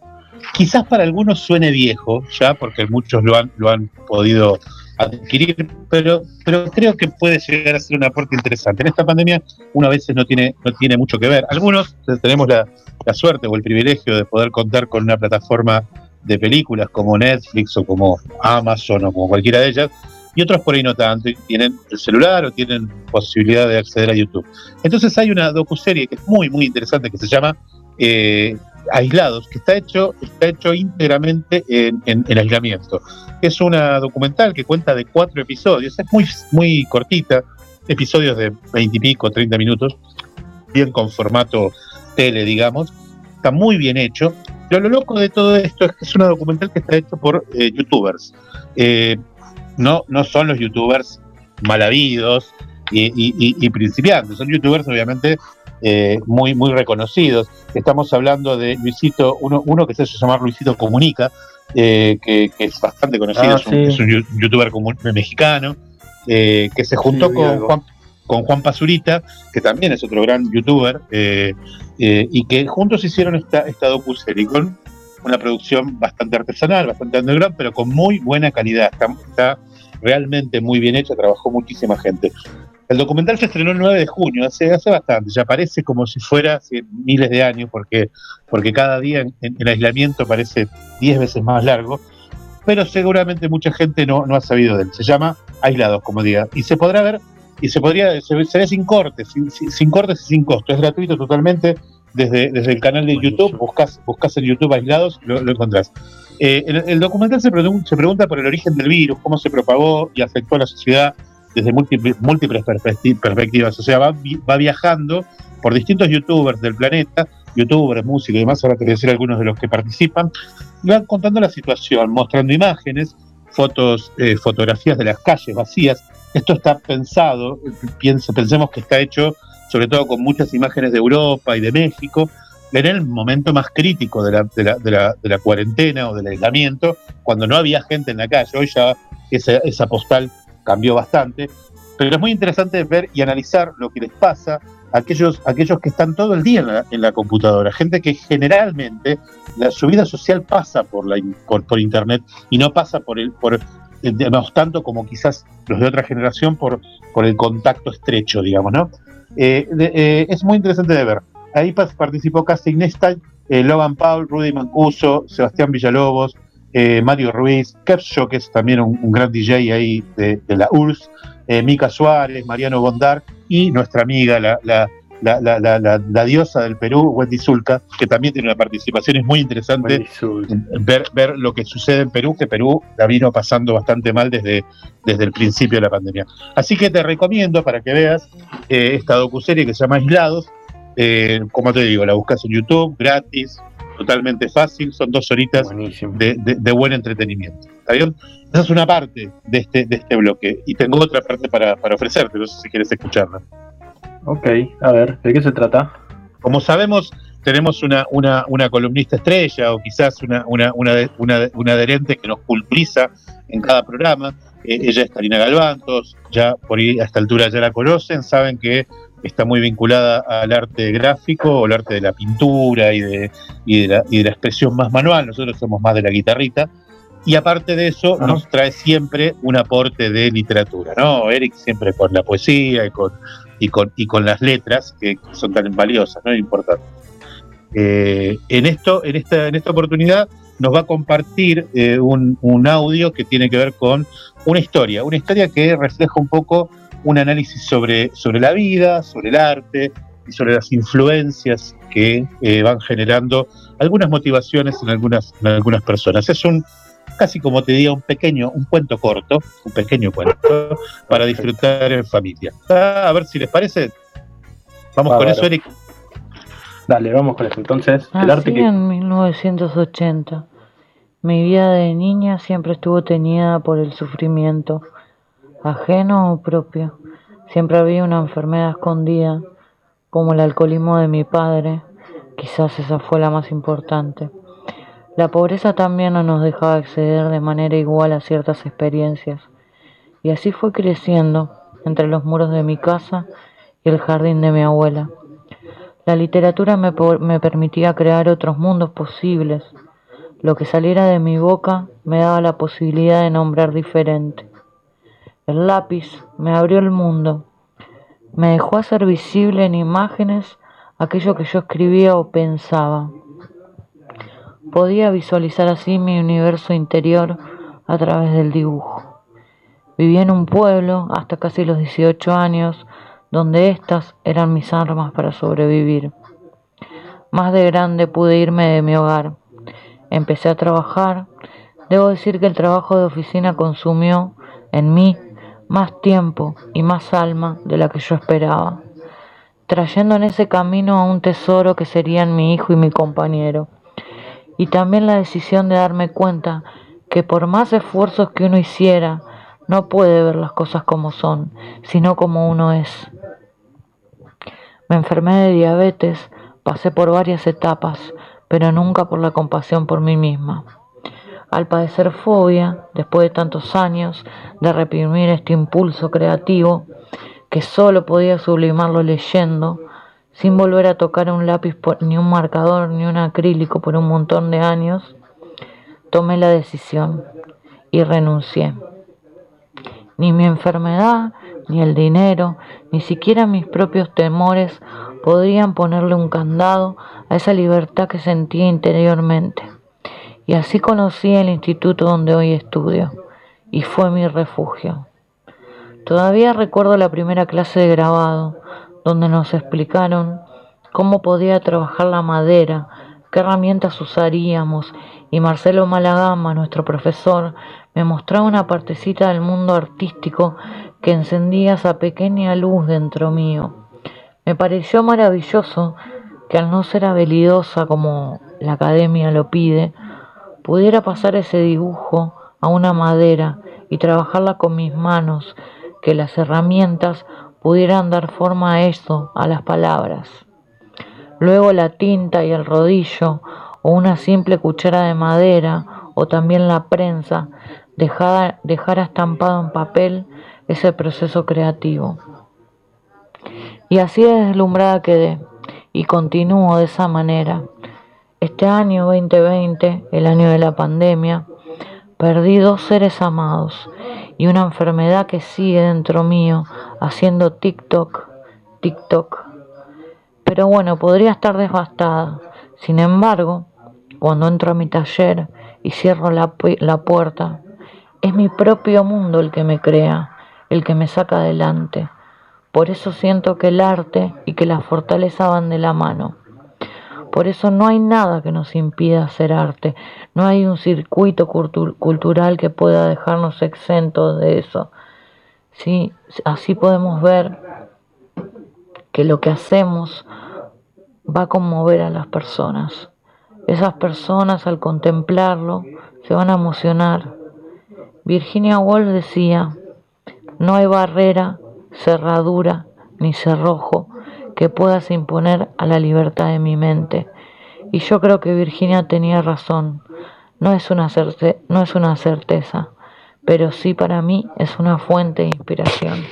Quizás para algunos suene viejo, ya, porque muchos lo han, lo han podido adquirir, pero, pero creo que puede llegar a ser un aporte interesante. En esta pandemia uno a veces no tiene, no tiene mucho que ver. Algunos tenemos la, la suerte o el privilegio de poder contar con una plataforma de películas como Netflix o como Amazon o como cualquiera de ellas, y otros por ahí no tanto, y tienen el celular o tienen posibilidad de acceder a YouTube. Entonces hay una docuserie que es muy, muy interesante que se llama eh, Aislados, que está hecho, está hecho íntegramente en, en- en aislamiento. Es una documental que cuenta de cuatro episodios, es muy, muy cortita, episodios de veintipico, treinta minutos, bien con formato tele, digamos. Está muy bien hecho. Pero lo loco de todo esto es que es una documental que está hecho por eh, youtubers. Eh, no, no son los youtubers mal habidos y principiantes, son youtubers obviamente eh, muy, muy reconocidos. Estamos hablando de Luisito, uno, uno que se hace llamar Luisito Comunica, eh, que, que es bastante conocido, Ah, es, un, sí. es un youtuber mexicano, eh, que se juntó con. Juan, con Juan Pazurita, que también es otro gran youtuber, eh, y que juntos hicieron esta, esta docuserie con una producción bastante artesanal, bastante underground, pero con muy buena calidad. Está, está realmente muy bien hecha, trabajó muchísima gente. El documental se estrenó el 9 de junio, hace, hace bastante, ya parece como si fuera hace miles de años, porque, porque cada día en, en- el aislamiento parece 10 veces más largo, pero seguramente mucha gente no, no ha sabido de él. Se llama Aislados, como diga, y se podrá ver, y se podría, se, ve- se ve sin cortes, sin, sin- sin cortes y sin costo, es gratuito totalmente desde, desde el canal de YouTube, buscas, buscas en YouTube Aislados, lo, lo encontrás. Eh, el, el documental se pregunta por el origen del virus, cómo se propagó y afectó a la sociedad desde múltiples, múltiples perspecti- perspectivas. O sea, va, va viajando por distintos youtubers del planeta, youtubers, músicos y demás, ahora te voy a decir algunos de los que participan, y van contando la situación, mostrando imágenes, fotos, eh, fotografías de las calles vacías. Esto está pensado, piense- pensemos que está hecho sobre todo con muchas imágenes de Europa y de México, en el momento más crítico de la, de la, de la, de la cuarentena o del aislamiento, cuando no había gente en la calle. Hoy ya esa, esa postal cambió bastante, pero es muy interesante ver y analizar lo que les pasa a aquellos, aquellos que están todo el día en la, en la computadora, gente que generalmente la, su vida social pasa por, la, por, por internet y no pasa por el, por, digamos, tanto como quizás los de otra generación por, por el contacto estrecho, digamos, ¿no? Eh, eh, es muy interesante de ver. Ahí participó Casting Nesta, eh, Logan Paul, Rudy Mancuso, Sebastián Villalobos, eh, Mario Ruiz, Kepsho, que es también un, un gran DJ ahí de, de la URSS, eh, Mica Suárez, Mariano Bondar y nuestra amiga, la, la, la, la, la- la- la diosa del Perú, Wendy Zulka, que también tiene una participación. Es muy interesante ver, ver lo que sucede en Perú, que Perú la vino pasando bastante mal desde, desde el principio de la pandemia. Así que te recomiendo para que veas eh, esta docuserie que se llama Aislados. Eh, como te digo, la buscas en YouTube, gratis, totalmente fácil, son dos horitas de, de- de buen entretenimiento. ¿Está bien? Esa es una parte de este, de este bloque. Y tengo otra parte para, para ofrecerte, no sé si quieres escucharla. Ok, a ver, ¿de qué se trata? Como sabemos, tenemos una, una, una columnista estrella o quizás una, una, una, una adherente que nos pulveriza en cada programa. Eh, ella es Karina Galván, todos ya por ahí a esta altura ya la conocen, saben que está muy vinculada al arte gráfico o al arte de la pintura y de, y de, la, y de la expresión más manual. Nosotros somos más de la guitarrita. Y aparte de eso, Ajá. nos trae siempre un aporte de literatura, ¿no? Eric siempre con la poesía y con, y con, y con las letras, que son tan valiosas, ¿no? Importantes. Eh, en, esto, en, esta, en esta oportunidad nos va a compartir eh, un, un audio que tiene que ver con una historia, una historia que refleja un poco un análisis sobre, sobre la vida, sobre el arte y sobre las influencias que eh, van generando algunas motivaciones en algunas, en algunas personas. Es un casi como te diría un pequeño, un cuento corto, un pequeño cuento para disfrutar en familia. Ah, A ver si les parece. Vamos con eso, Eric. Dale, vamos con eso. Entonces, el arte que. en 1980. Mi vida de niña siempre estuvo teñida por el sufrimiento, ajeno o propio. Siempre había una enfermedad escondida, como el alcoholismo de mi padre. Quizás esa fue la más importante. La pobreza también no nos dejaba acceder de manera igual a ciertas experiencias. Y así fue creciendo entre los muros de mi casa y el jardín de mi abuela. La literatura me, me permitía crear otros mundos posibles. Lo que saliera de mi boca me daba la posibilidad de nombrar diferente. El lápiz me abrió el mundo. Me dejó hacer visible en imágenes aquello que yo escribía o pensaba. Podía visualizar así mi universo interior a través del dibujo. Viví en un pueblo hasta casi los 18 años donde estas eran mis armas para sobrevivir. Más de grande pude irme de mi hogar. Empecé a trabajar. Debo decir que el trabajo de oficina consumió en mí más tiempo y más alma de la que yo esperaba, trayendo en ese camino a un tesoro que serían mi hijo y mi compañero. Y también la decisión de darme cuenta que por más esfuerzos que uno hiciera, no puede ver las cosas como son, sino como uno es. Me enfermé de diabetes, pasé por varias etapas, pero nunca por la compasión por mí misma. Al padecer fobia, después de tantos años de reprimir este impulso creativo, que solo podía sublimarlo leyendo, sin volver a tocar un lápiz ni un marcador ni un acrílico por un montón de años, tomé la decisión y renuncié. Ni mi enfermedad, ni el dinero, ni siquiera mis propios temores podrían ponerle un candado a esa libertad que sentía interiormente. Y así conocí el instituto donde hoy estudio, y fue mi refugio. Todavía recuerdo la primera clase de grabado, donde nos explicaron cómo podía trabajar la madera, qué herramientas usaríamos, y Marcelo Malagama, nuestro profesor, me mostraba una partecita del mundo artístico que encendía esa pequeña luz dentro mío. Me pareció maravilloso que al no ser habilidosa como la academia lo pide, pudiera pasar ese dibujo a una madera y trabajarla con mis manos, que las herramientas pudieran dar forma a eso, a las palabras. Luego la tinta y el rodillo, o una simple cuchara de madera, o también la prensa, dejara, dejara estampado en papel ese proceso creativo. Y así de deslumbrada quedé, y continúo de esa manera. Este año 2020, el año de la pandemia, perdí dos seres amados y una enfermedad que sigue dentro mío haciendo TikTok, TikTok. Pero bueno, podría estar devastada. Sin embargo, cuando entro a mi taller y cierro la, la puerta, es mi propio mundo el que me crea, el que me saca adelante. Por eso siento que el arte y que la fortaleza van de la mano. Por eso no hay nada que nos impida hacer arte, no hay un circuito cultu- cultural que pueda dejarnos exentos de eso. Sí, así podemos ver que lo que hacemos va a conmover a las personas. Esas personas al contemplarlo se van a emocionar. Virginia Woolf decía, no hay barrera, cerradura ni cerrojo que puedas imponer a la libertad de mi mente. Y yo creo que Virginia tenía razón. No es una, certe no es una certeza, pero sí para mí es una fuente de inspiración.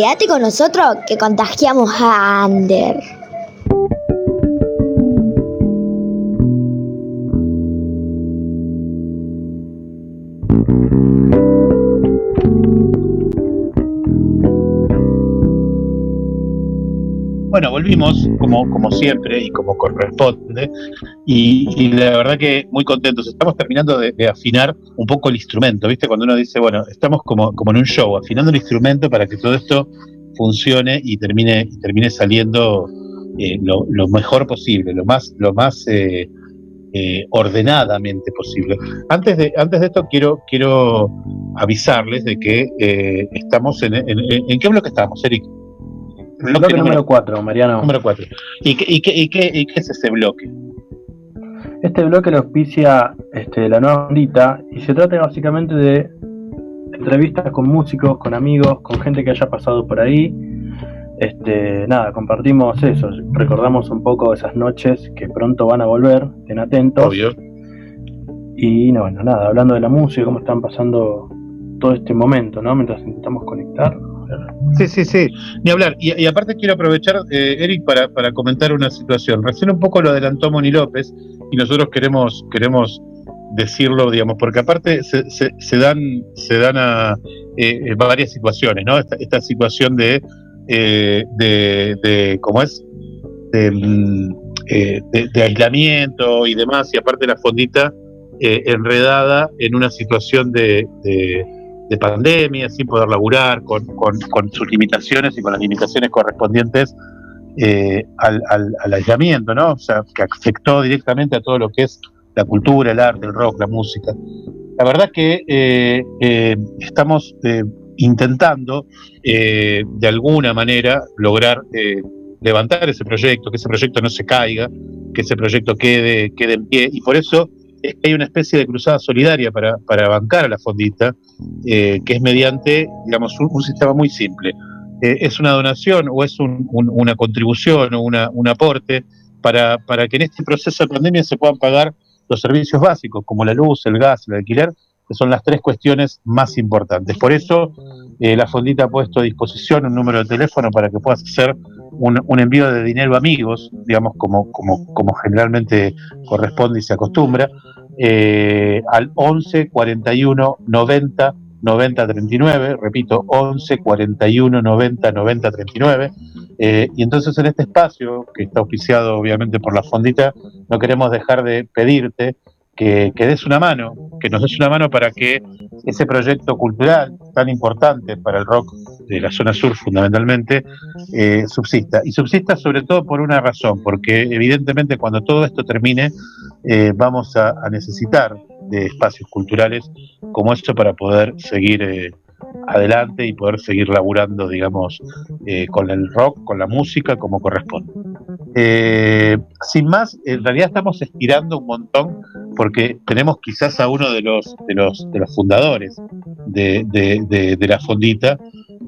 Quédate con nosotros que contagiamos a Ander. Bueno, volvimos como, como siempre y como corresponde y, la verdad que muy contentos. Estamos terminando de afinar poco el instrumento, ¿viste? Cuando uno dice, bueno, estamos como, como en un show, afinando el instrumento para que todo esto funcione y termine, y termine saliendo eh, lo, lo mejor posible, lo más, lo más eh, eh, ordenadamente posible. Antes de, antes de esto quiero, quiero avisarles de que eh, estamos en, en, en- ¿en qué bloque estamos, Eric? Bloque número 4, Mariano. Número 4. ¿Y qué, y, qué, y, qué, ¿Y qué es ese bloque? Este bloque lo auspicia este, la nueva ondita y se trata básicamente de entrevistas con músicos, con amigos, con gente que haya pasado por ahí. Este, nada, compartimos eso, recordamos un poco esas noches que pronto van a volver, estén atentos. Obvio. Y no, bueno, nada, hablando de la música, cómo están pasando todo este momento, ¿no? Mientras intentamos conectar. Sí, sí, sí, ni hablar. Y, y aparte quiero aprovechar, eh, Eric, para, para comentar una situación. Recién un poco lo adelantó Moni López y nosotros queremos, queremos decirlo, digamos, porque aparte se, se, se dan, se dan a eh, eh, varias situaciones, ¿no? Esta, esta situación de, eh, de, de, ¿cómo es? De, mm, eh, de, aislamiento y demás, y aparte la fondita eh, enredada en una situación de, de, de pandemia, sin poder laburar, con, con, con sus limitaciones y con las limitaciones correspondientes eh, al, al, al aislamiento, ¿no? O sea, que afectó directamente a todo lo que es la cultura, el arte, el rock, la música. La verdad que eh, eh, estamos eh, intentando eh, de alguna manera lograr levantar ese proyecto, que ese proyecto no se caiga, que ese proyecto quede, quede en pie, y por eso es que hay una especie de cruzada solidaria para, para bancar a la fondita, eh, que es mediante, digamos, un, sistema muy simple. Eh, es una donación o es un- una contribución o una, un aporte para, para que en este proceso de pandemia se puedan pagar los servicios básicos, como la luz, el gas, el alquiler, que son las tres cuestiones más importantes. Por eso, eh, la fondita ha puesto a disposición un número de teléfono para que puedas hacer un, envío de dinero a amigos, digamos, como, como, como generalmente corresponde y se acostumbra, eh, al 11 41 90 90 39, repito, 11 41 90 90 39. Eh, y entonces en este espacio, que está auspiciado obviamente por la fondita, no queremos dejar de pedirte que, des una mano, que nos des una mano para que ese proyecto cultural tan importante para el rock de la zona sur fundamentalmente eh, subsista. Y subsista sobre todo por una razón, porque evidentemente cuando todo esto termine eh, vamos a, a necesitar de espacios culturales como esto para poder seguir eh, adelante y poder seguir laburando, digamos, eh, con el rock, con la música, como corresponde. Eh, sin más, en realidad estamos estirando un montón porque tenemos quizás a uno de los, de los, de los fundadores de, de- la fondita,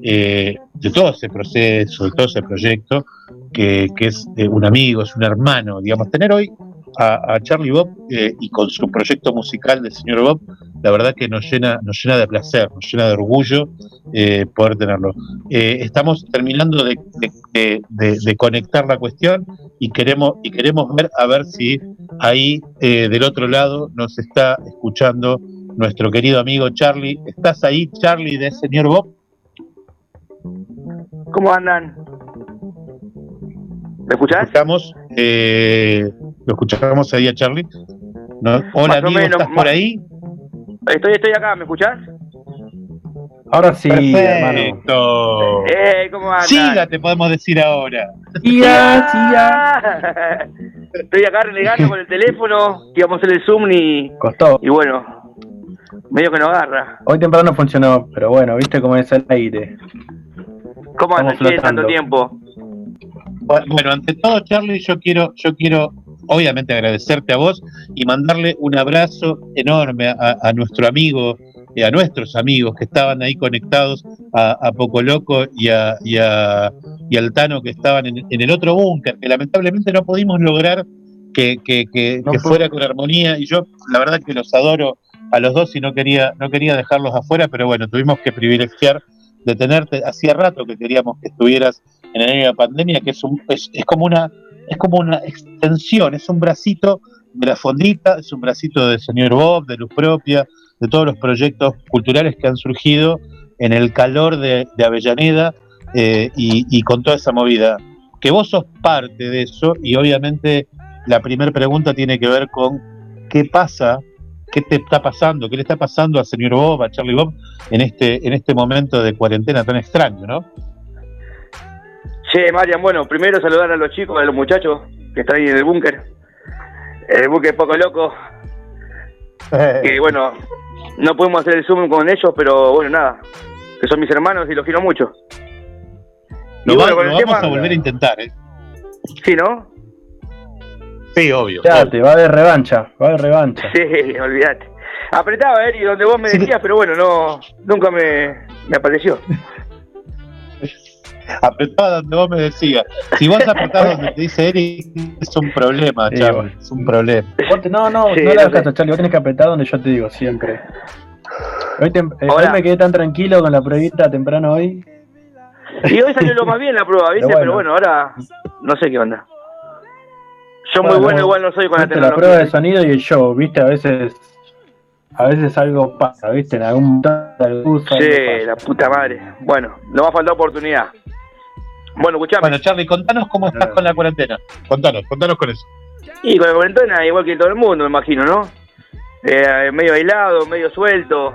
eh, de todo ese proceso, de todo ese proyecto, que, que es un amigo, es un hermano, digamos, tener hoy a, a Charlie Bob eh, y con su proyecto musical del señor Bob, la verdad que nos llena, nos llena de placer, nos llena de orgullo eh, poder tenerlo. Eh, estamos terminando de, de- de- de- de conectar la cuestión y queremos, y queremos ver a ver si ahí eh, del otro lado nos está escuchando nuestro querido amigo Charlie. ¿Estás ahí, Charlie, de señor Bob? ¿Cómo andan? ¿Me escuchás? Escuchamos, eh, lo escuchamos ahí a Charlie. No, Hola, amigo, menos, ¿estás por ahí? Estoy, estoy acá, ¿me escuchás? Ahora sí, hermano. Perfecto. Eh, ¿cómo andan? Siga, te podemos decir ahora. Siga, siga. Estoy acá renegando con el teléfono, íbamos a hacer el Zoom y, Costó. y bueno, medio que no agarra. Hoy temprano funcionó, pero bueno, viste cómo es el aire. ¿Cómo che, tanto tiempo? Bueno, ante todo, Charlie, yo quiero, yo quiero obviamente agradecerte a vos y mandarle un abrazo enorme a, a nuestro amigo y a nuestros amigos que estaban ahí conectados a, a Poco Loco y, a, y, al Tano que estaban en, en el otro búnker, que lamentablemente no pudimos lograr que, que- que- No que pu- fuera con armonía. Y yo la verdad que los adoro a los dos y no quería, no quería dejarlos afuera, pero bueno, tuvimos que privilegiar de tenerte, hacía rato que queríamos que estuvieras en el año de la pandemia, que es, un, es, es como una es como una extensión, es un bracito de la fondita, es un bracito del señor Bob, de Luz Propia, de todos los proyectos culturales que han surgido en el calor de, Avellaneda eh, y, y con toda esa movida que vos sos parte de eso y obviamente la primera pregunta tiene que ver con qué pasa, qué te está pasando, qué le está pasando al señor Bob, a Charlie Bob, en este, en este momento de cuarentena tan extraño, ¿no? Che, Marian, bueno, primero saludar a los chicos, a los muchachos que están ahí en el búnker. El búnker poco loco. Que bueno, no podemos hacer el zoom con ellos, pero bueno, nada. Que son mis hermanos y los quiero mucho. Lo, va- vamos tema- a volver a intentar, ¿eh? Sí, ¿no? Sí, obvio. Ya, te va de revancha, va de revancha. Sí, olvídate. Apretaba, Eri, donde vos me decías, pero bueno, no, nunca me, me apareció. Apretá donde vos me decías. Si vos apretás donde te dice Eric, es un problema, bueno. es un problema. No, no, Sí, no le hagas caso, Charlie, vos tenés que apretar donde yo te digo siempre. Hoy, eh, hoy me quedé tan tranquilo con la pruebita temprano hoy. Y hoy salió lo más bien la prueba, ¿viste? Pero Pero bueno. ahora no sé qué onda. Yo muy Bueno, bueno igual no soy con la Viste, la tecnología. prueba de sonido y el show, viste, a veces a veces algo pasa, viste, en algún momento Sí, la puta madre. Bueno, no va a faltar oportunidad. Bueno, escuchame. Bueno, Charlie, contanos cómo estás con la cuarentena. Contanos, contanos con eso. Y con la cuarentena, igual que todo el mundo, me imagino, ¿no? Eh, medio aislado, medio suelto.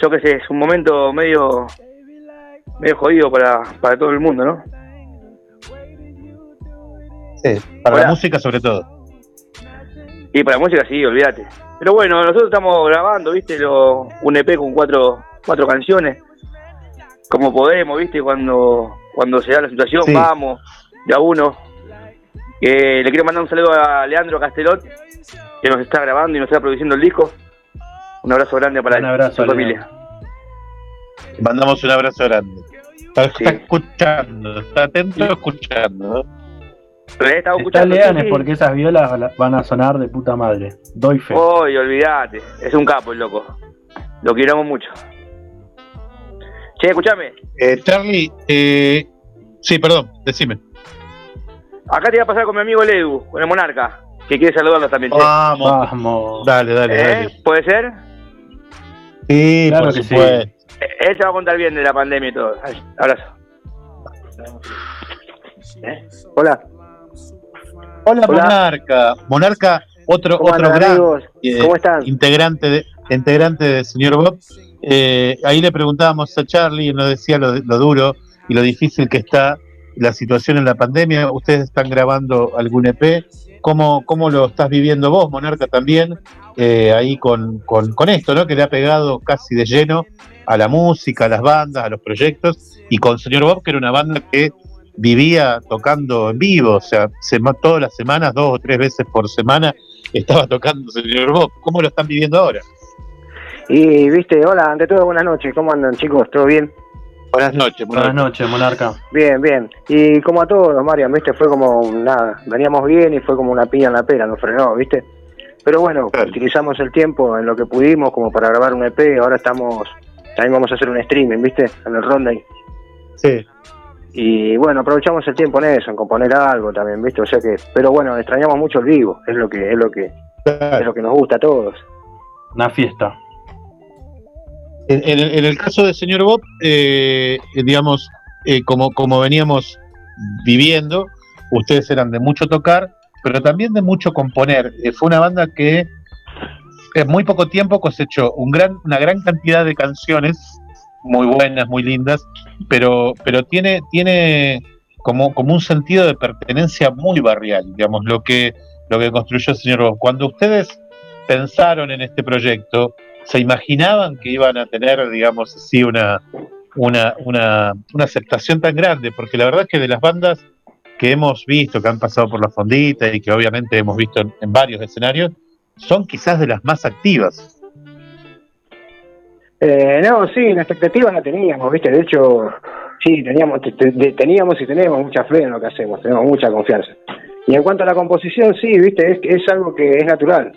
Yo qué sé, es un momento medio medio jodido para, para todo el mundo, ¿no? Sí, para Hola. la música sobre todo. Y para la música sí, olvídate. Pero bueno, nosotros estamos grabando, ¿viste? Lo, un EP con cuatro, cuatro canciones. Como podemos, ¿viste? Cuando, cuando se da la situación, Sí. vamos, de a uno. Eh, le quiero mandar un saludo a Leandro Castelot, que nos está grabando y nos está produciendo el disco. Un abrazo grande para Un él, abrazo, su familia. Mandamos un abrazo grande. Está, Sí. está escuchando, está atento escuchando. he estado Está escuchando. leanes sí, sí. porque esas violas la- van a sonar de puta madre. Doy fe. Uy, olvídate. Es un capo el loco. Lo queremos mucho. Che, escúchame. Eh, Charlie, eh, sí, perdón, decime. Acá te voy a pasar con mi amigo Ledu, con el Monarca, que quiere saludarlos también. che. Vamos. Vamos. Dale, dale, ¿Eh? dale. ¿Puede ser? Sí, Claro por que sí. supuesto. Eh, Él te va a contar bien de la pandemia y todo. Ay, abrazo. ¿Eh? Hola. Hola, Hola. Monarca. Monarca, otro, ¿Cómo otro andan, gran eh, ¿Cómo están? integrante de, integrante de señor Bob. Eh, ahí le preguntábamos a Charlie y nos decía lo, lo duro y lo difícil que está la situación en la pandemia. Ustedes están grabando algún EP. ¿Cómo, cómo lo estás viviendo vos, Monarca, también? eh, ahí con, con, con esto, ¿no? Que le ha pegado casi de lleno a la música, a las bandas, a los proyectos. Y con señor Bob, que era una banda que vivía tocando en vivo, o sea, se, todas las semanas, dos o tres veces por semana, estaba tocando señor Bob. ¿Cómo lo están viviendo ahora? Y viste, hola, ante todo buenas noches, ¿cómo andan chicos? ¿Todo bien? Buenas noches, Buenas noches, Monarca. Bien, bien. Y como a todos, Marian, viste, fue como nada, veníamos bien y fue como una piña en la pera, nos frenó, viste. Pero bueno, utilizamos el tiempo en lo que pudimos como para grabar un EP, ahora estamos, también vamos a hacer un streaming, viste, en el Ronday. Sí. Y bueno, aprovechamos el tiempo en eso, en componer algo también, viste, o sea que, pero bueno, extrañamos mucho el vivo, es lo que, es lo que, es lo que nos gusta a todos. Una fiesta. En, el, caso del señor Bob, eh, digamos, eh, como, como veníamos viviendo, ustedes eran de mucho tocar, pero también de mucho componer. Eh, fue una banda que en muy poco tiempo cosechó un gran, una gran cantidad de canciones, muy buenas, muy lindas, pero, pero tiene, tiene como, como un sentido de pertenencia muy barrial, digamos, lo que, lo que construyó el señor Bob. Cuando ustedes pensaron en este proyecto, ¿se imaginaban que iban a tener, digamos así, una, una, una, una aceptación tan grande? Porque la verdad es que de las bandas que hemos visto, que han pasado por la fondita y que obviamente hemos visto en, varios escenarios, son quizás de las más activas. Eh, no, sí, la expectativa la teníamos, ¿viste? De hecho, sí, teníamos, te- te- teníamos y tenemos mucha fe en lo que hacemos, tenemos mucha confianza. Y en cuanto a la composición, sí, ¿viste? Es, es algo que es natural.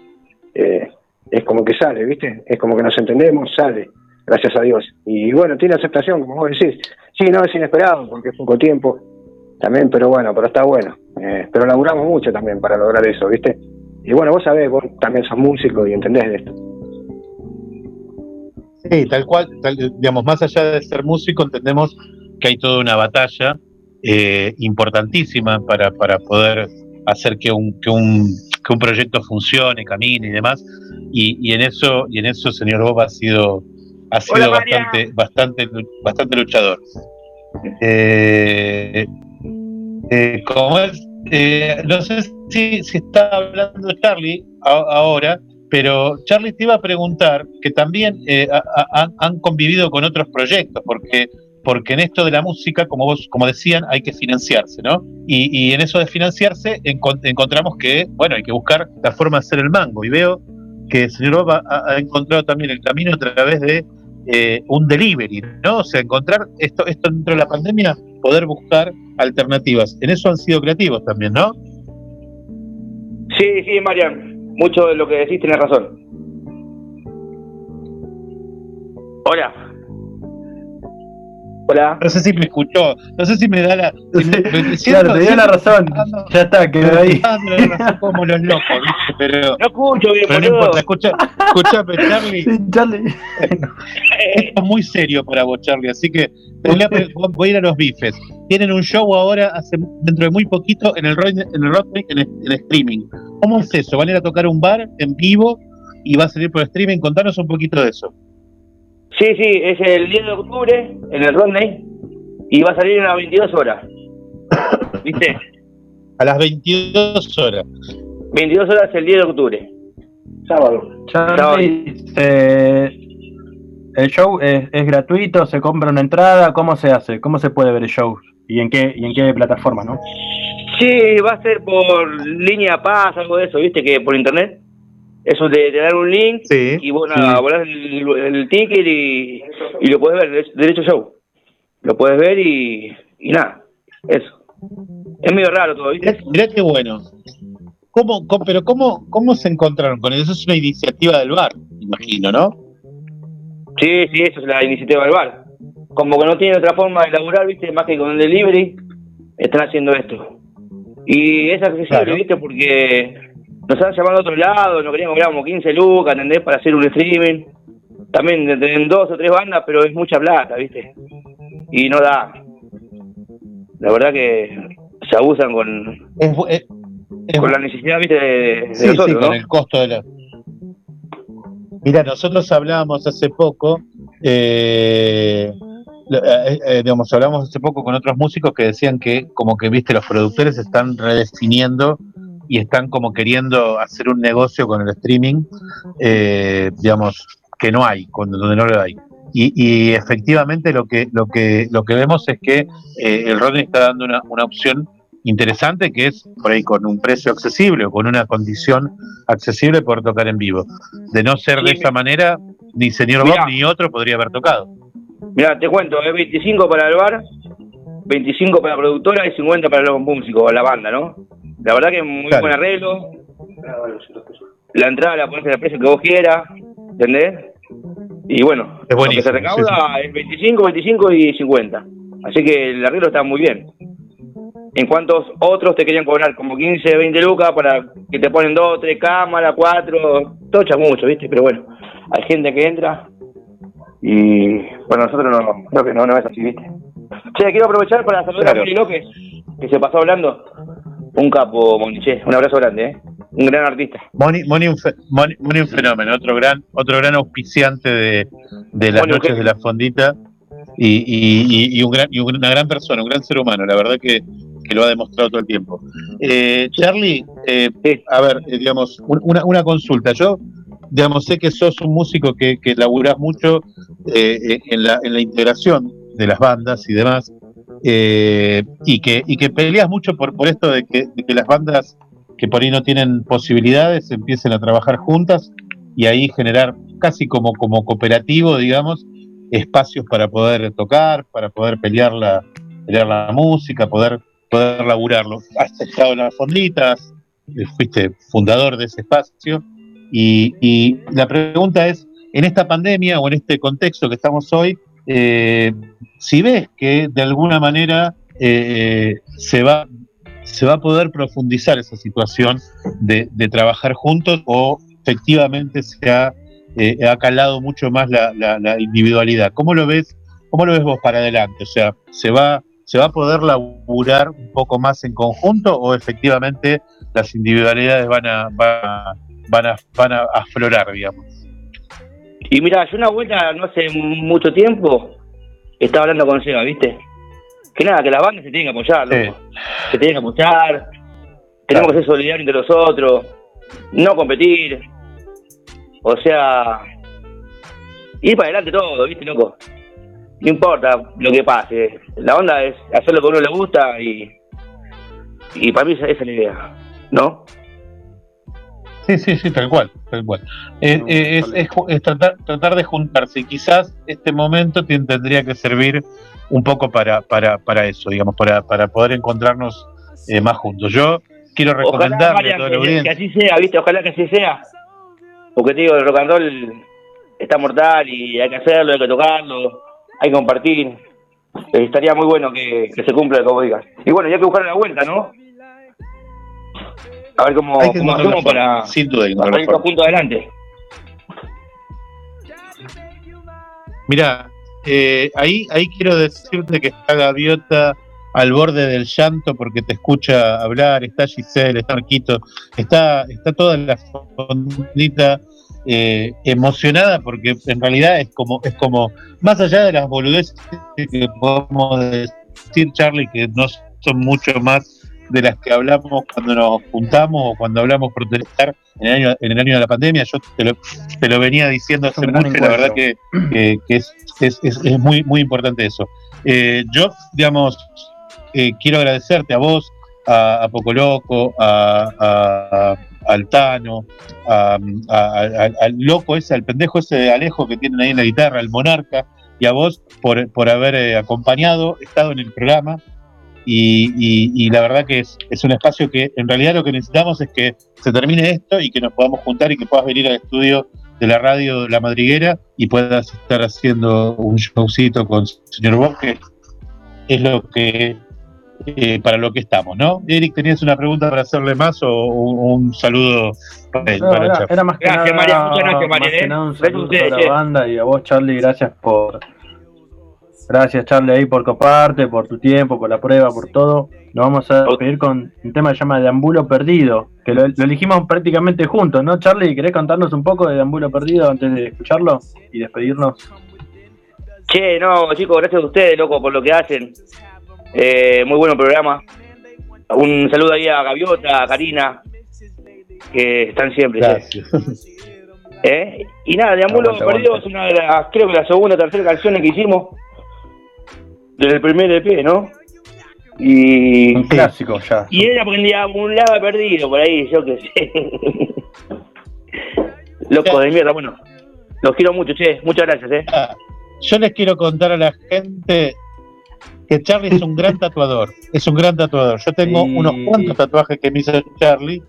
Eh, es como que sale, ¿viste? Es como que nos entendemos, sale, gracias a Dios. Y bueno, tiene aceptación, como vos decís. Sí, no es inesperado, porque es poco tiempo también, pero bueno, pero está bueno. Eh, pero laburamos mucho también para lograr eso, ¿viste? Y bueno, vos sabés, vos también sos músico y entendés de esto. Sí, tal cual, digamos, más allá de ser músico, entendemos que hay toda una batalla eh, importantísima para, para poder hacer que un, que, un, que un proyecto funcione, camine y demás. Y, y en eso, y en eso, señor Bob, ha sido, ha sido Hola, bastante, bastante, bastante luchador. Eh, eh, como es, eh, no sé si, si está hablando Charlie a- ahora, pero Charlie te iba a preguntar que también eh, a- a- han- han convivido con otros proyectos, porque porque en esto de la música, como vos, como decían, hay que financiarse, ¿no? Y, y en eso de financiarse encon- encontramos que, bueno, hay que buscar la forma de hacer el mango. Y veo que el señor Bob ha, ha encontrado también el camino a través de eh, un delivery, ¿no? O sea, encontrar esto, esto dentro de la pandemia, poder buscar alternativas. En eso han sido creativos también, ¿no? Sí, sí, Marian. Mucho de lo que decís tenés razón. Hola. Hola. No sé si me escuchó, no sé si me da la. si me- me- Claro, te dio la razón. Ya está, quedó ahí. Ah, la razón como los locos, ¿viste? Pero, No escucho bien, pero no importa, escucha, escúchame, Charlie. Esto es muy serio para vos, Charlie, así que voy a, ir a los bifes. Tienen un show ahora, hace, dentro de muy poquito, en el, Rock- en el Rock en, en streaming. ¿Cómo es eso? ¿Van a ir a tocar un bar en vivo y va a salir por streaming? Contanos un poquito de eso. Sí, sí, es el 10 de octubre en el Rodney y va a salir a las 22 horas. ¿Viste? A las 22 horas. 22 horas el 10 de octubre. Sábado. Charlie, eh, el show es, es gratuito, se compra una entrada, ¿cómo se hace? ¿Cómo se puede ver el show? ¿Y en qué, y en qué plataforma, no? Sí, va a ser por línea paz, algo de eso, ¿viste? Que por internet. Eso de, de dar un link y nada, sí. volás el, el ticket y, y lo puedes ver, derecho- show. Lo puedes ver y, y nada, eso. Es medio raro todo, ¿viste? Mirá qué bueno. ¿Cómo, cómo- pero cómo, ¿Cómo se encontraron con eso? Eso es una iniciativa del bar, imagino, ¿no? Sí, sí, eso es la iniciativa del bar. Como que no tienen otra forma de laburar, ¿viste? Más que con el delivery, están haciendo esto. Y es accesible, Claro. ¿viste? Porque nos están llamando a otro lado, nos querían cobrar como 15 lucas, ¿entendés? Para hacer un streaming. También tienen dos o tres bandas, pero es mucha plata, ¿viste? Y no da. La verdad que se abusan con, Es, es con la necesidad, ¿viste? De, de Sí, nosotros, sí, con ¿no? el costo de la. Mira, nosotros hablábamos hace poco, eh, eh, eh, digamos, hablamos hace poco con otros músicos que decían que, como que, viste, los productores están redefiniendo y están como queriendo hacer un negocio con el streaming, eh, digamos, que no hay, con- donde no lo hay. Y, y efectivamente lo que, lo que, lo que vemos es que eh, el Rodney está dando una, una opción interesante que es por ahí con un precio accesible o con una condición accesible poder tocar en vivo. De no ser de esa manera, ni señor. Bob ni otro podría haber tocado. Mira, te cuento, es 25 para el bar, 25 para la productora y 50 para los músicos, la banda, ¿no? La verdad que muy Claro. buen arreglo. La entrada la pones al precio que vos quieras, ¿entendés? Y bueno, Es lo que se recauda es 25, 25 y 50. Así que el arreglo está muy bien. En cuantos otros te querían cobrar como 15, 20 lucas para que te ponen dos, tres cámaras, cuatro, tocha mucho, ¿viste? Pero bueno, hay gente que entra y para nosotros no, no, que no, no es así, ¿viste? Che, quiero aprovechar para saludar Claro. a Moni López, que se pasó hablando. Un capo, Moni, che, un abrazo grande, ¿eh? Un gran artista. Moni, Moni un, fe- Moni- Moni un fenómeno, otro gran, otro gran auspiciante de, de las noches de la fondita y, y- y- y un gran, y una gran persona, un gran ser humano, la verdad que, que lo ha demostrado todo el tiempo. Eh, Charlie, eh, a ver, eh, digamos, un- una, una consulta. Yo, digamos, sé que sos un músico que, que laburás mucho eh, eh, en, la, en la integración de las bandas y demás, eh, y, que, y que peleas mucho por, por esto de que, las bandas que por ahí no tienen posibilidades empiecen a trabajar juntas y ahí generar casi como, como cooperativo, digamos, espacios para poder tocar, para poder pelear la, pelear la música, poder, poder laburarlo. Has estado en las fonditas, eh, fuiste fundador de ese espacio y, y la pregunta es, en esta pandemia o en este contexto que estamos hoy, eh, si ves que de alguna manera eh, se va se va a poder profundizar esa situación de, de trabajar juntos o efectivamente se ha, eh, ha calado mucho más la, la- la individualidad. ¿Cómo lo ves? ¿Cómo lo ves vos para adelante? O sea, ¿se va, ¿se va a poder laburar un poco más en conjunto o efectivamente las individualidades van a, van a, van a, van a aflorar, digamos? Y mira, yo una vuelta no hace mucho tiempo estaba hablando con Seba, ¿viste? Que nada, que las bandas se tienen que apoyar, loco. Se tienen que apoyar, tenemos que ser solidarios entre los otros, no competir. O sea, ir para adelante todo, ¿viste, loco? No importa lo que pase. La onda es hacer lo que a uno le gusta y. Y para mí esa, esa es la idea, ¿no? Sí, sí, sí, tal cual, tal cual. Eh, eh, es es tratar, tratar de juntarse y quizás este momento te- tendría que servir un poco para, para, para eso, digamos, para, para poder encontrarnos eh, más juntos. Yo quiero Ojalá, recomendarle a Marian, toda la que, así sea, ¿viste? Ojalá que así sea. Porque te digo, el rock and roll está mortal y hay que hacerlo, hay que tocarlo, hay que compartir. Eh, estaría muy bueno que, que se cumpla como digas. Y bueno, ya hay que buscar la vuelta, ¿no? A ver cómo, cómo hacemos para, sin duda para juntos adelante. Mira, eh, ahí, ahí quiero decirte que está Gaviota al borde del llanto porque te escucha hablar, está Giselle, está Marquito, está, está toda la fondita eh, emocionada porque en realidad es como, es como, más allá de las boludeces que podemos decir, Charlie, que no son mucho más de las que hablamos cuando nos juntamos o cuando hablamos por protestar en el año, en el año de la pandemia, yo te lo, te lo venía diciendo hace mucho y la verdad que, que- que es, es, es- es muy, muy importante eso. Eh, yo, digamos, eh, quiero agradecerte a vos, a, a Poco Loco, a, a, a Altano, a- a- a- al loco ese, al pendejo ese de Alejo que tienen ahí en la guitarra, al Monarca, y a vos por, por haber eh, acompañado, estado en el programa. Y, y- y la verdad que es, es un espacio que en realidad lo que necesitamos es que se termine esto y que nos podamos juntar y que puedas venir al estudio de la radio La Madriguera y puedas estar haciendo un showcito con señor Bosque. Es lo que eh, para lo que estamos, ¿no? Eric, ¿tenías una pregunta para hacerle más o un, un saludo para él? No, para era, era más que Gracias, nada, María, muchas gracias, más María, que ¿eh? nada un Gracias a saludo a la banda y a vos, Charlie, gracias por gracias, Charlie, ahí por coparte, por tu tiempo, por la prueba, por todo. Nos vamos a despedir con un tema que se llama Deambulo Perdido, que lo, lo elegimos prácticamente juntos, ¿no, Charlie? ¿Querés contarnos un poco de Deambulo Perdido antes de escucharlo y despedirnos? Che, no, chicos, gracias a ustedes, loco, por lo que hacen. Eh, muy bueno programa. Un saludo ahí a Gaviota, a Karina, que están siempre. che. Gracias. ¿Eh? Y nada, Deambulo Perdido es una de las, creo que la segunda o tercera canciones que hicimos desde el primer EP, ¿no? Y, Un clásico ya. y era porque un lado perdido por ahí, yo qué sé. Loco de mierda, bueno. Los quiero mucho, che. Muchas gracias, eh. Ah, Yo les quiero contar a la gente que Charlie es un gran tatuador. Es un gran tatuador. Yo tengo Sí. unos cuantos tatuajes que me hizo Charlie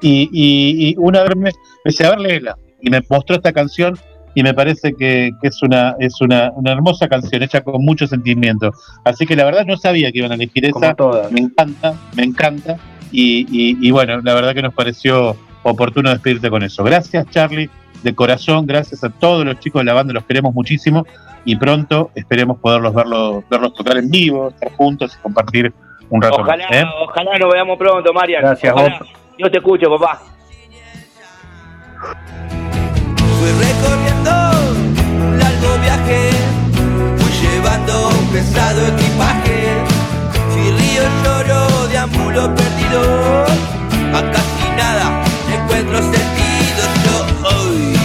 y, y- y una vez me, me dice, a ver, léela. Y me mostró esta canción y me parece que, que es una es una, una hermosa canción hecha con mucho sentimiento. Así que la verdad no sabía que iban a elegir Como esa. todas. Me encanta, me encanta. Y, y- y bueno, la verdad que nos pareció oportuno despedirte con eso. Gracias, Charlie, de corazón. Gracias a todos los chicos de la banda, los queremos muchísimo. Y pronto esperemos poderlos verlos, verlos tocar en vivo, estar juntos y compartir un rato Ojalá, más. ¿eh? ojalá nos veamos pronto, Marian. Gracias, Ojalá. Yo te escucho, papá. Un largo viaje, fui llevando un pesado equipaje. Si río lloro, deambulo perdido, a casi nada encuentro sentido yo hoy.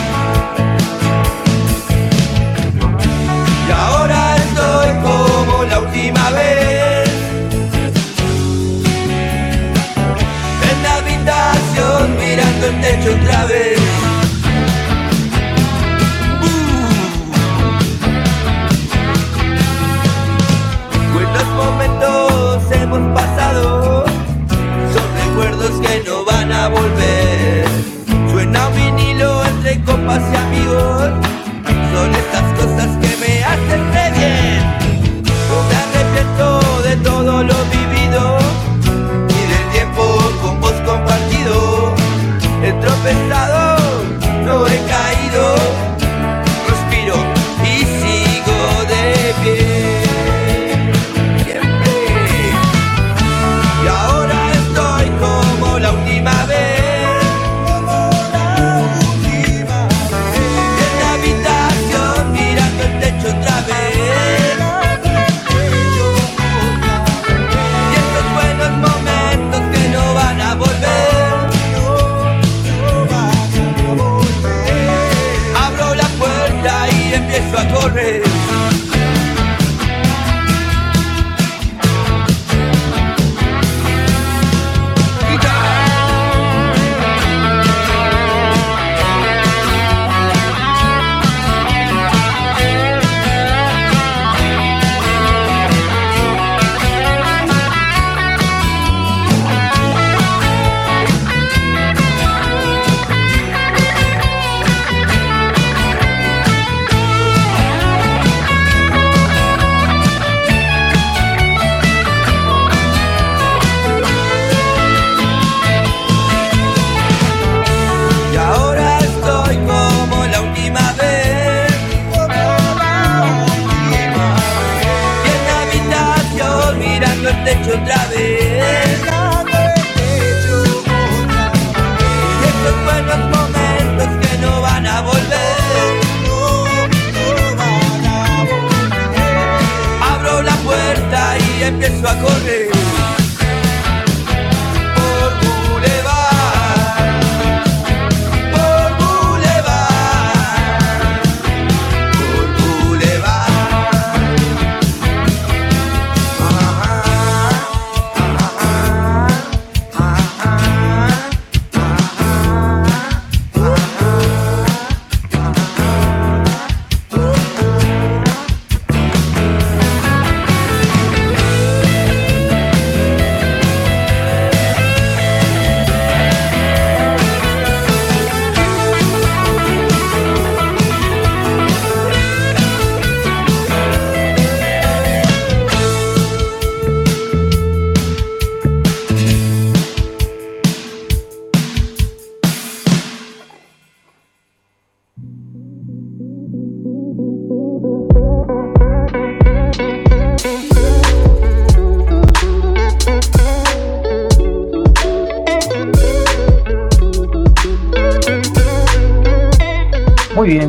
Y ahora estoy como la última vez. En la habitación mirando el techo otra vez. Volver. Suena un vinilo entre copas y amigos, son estas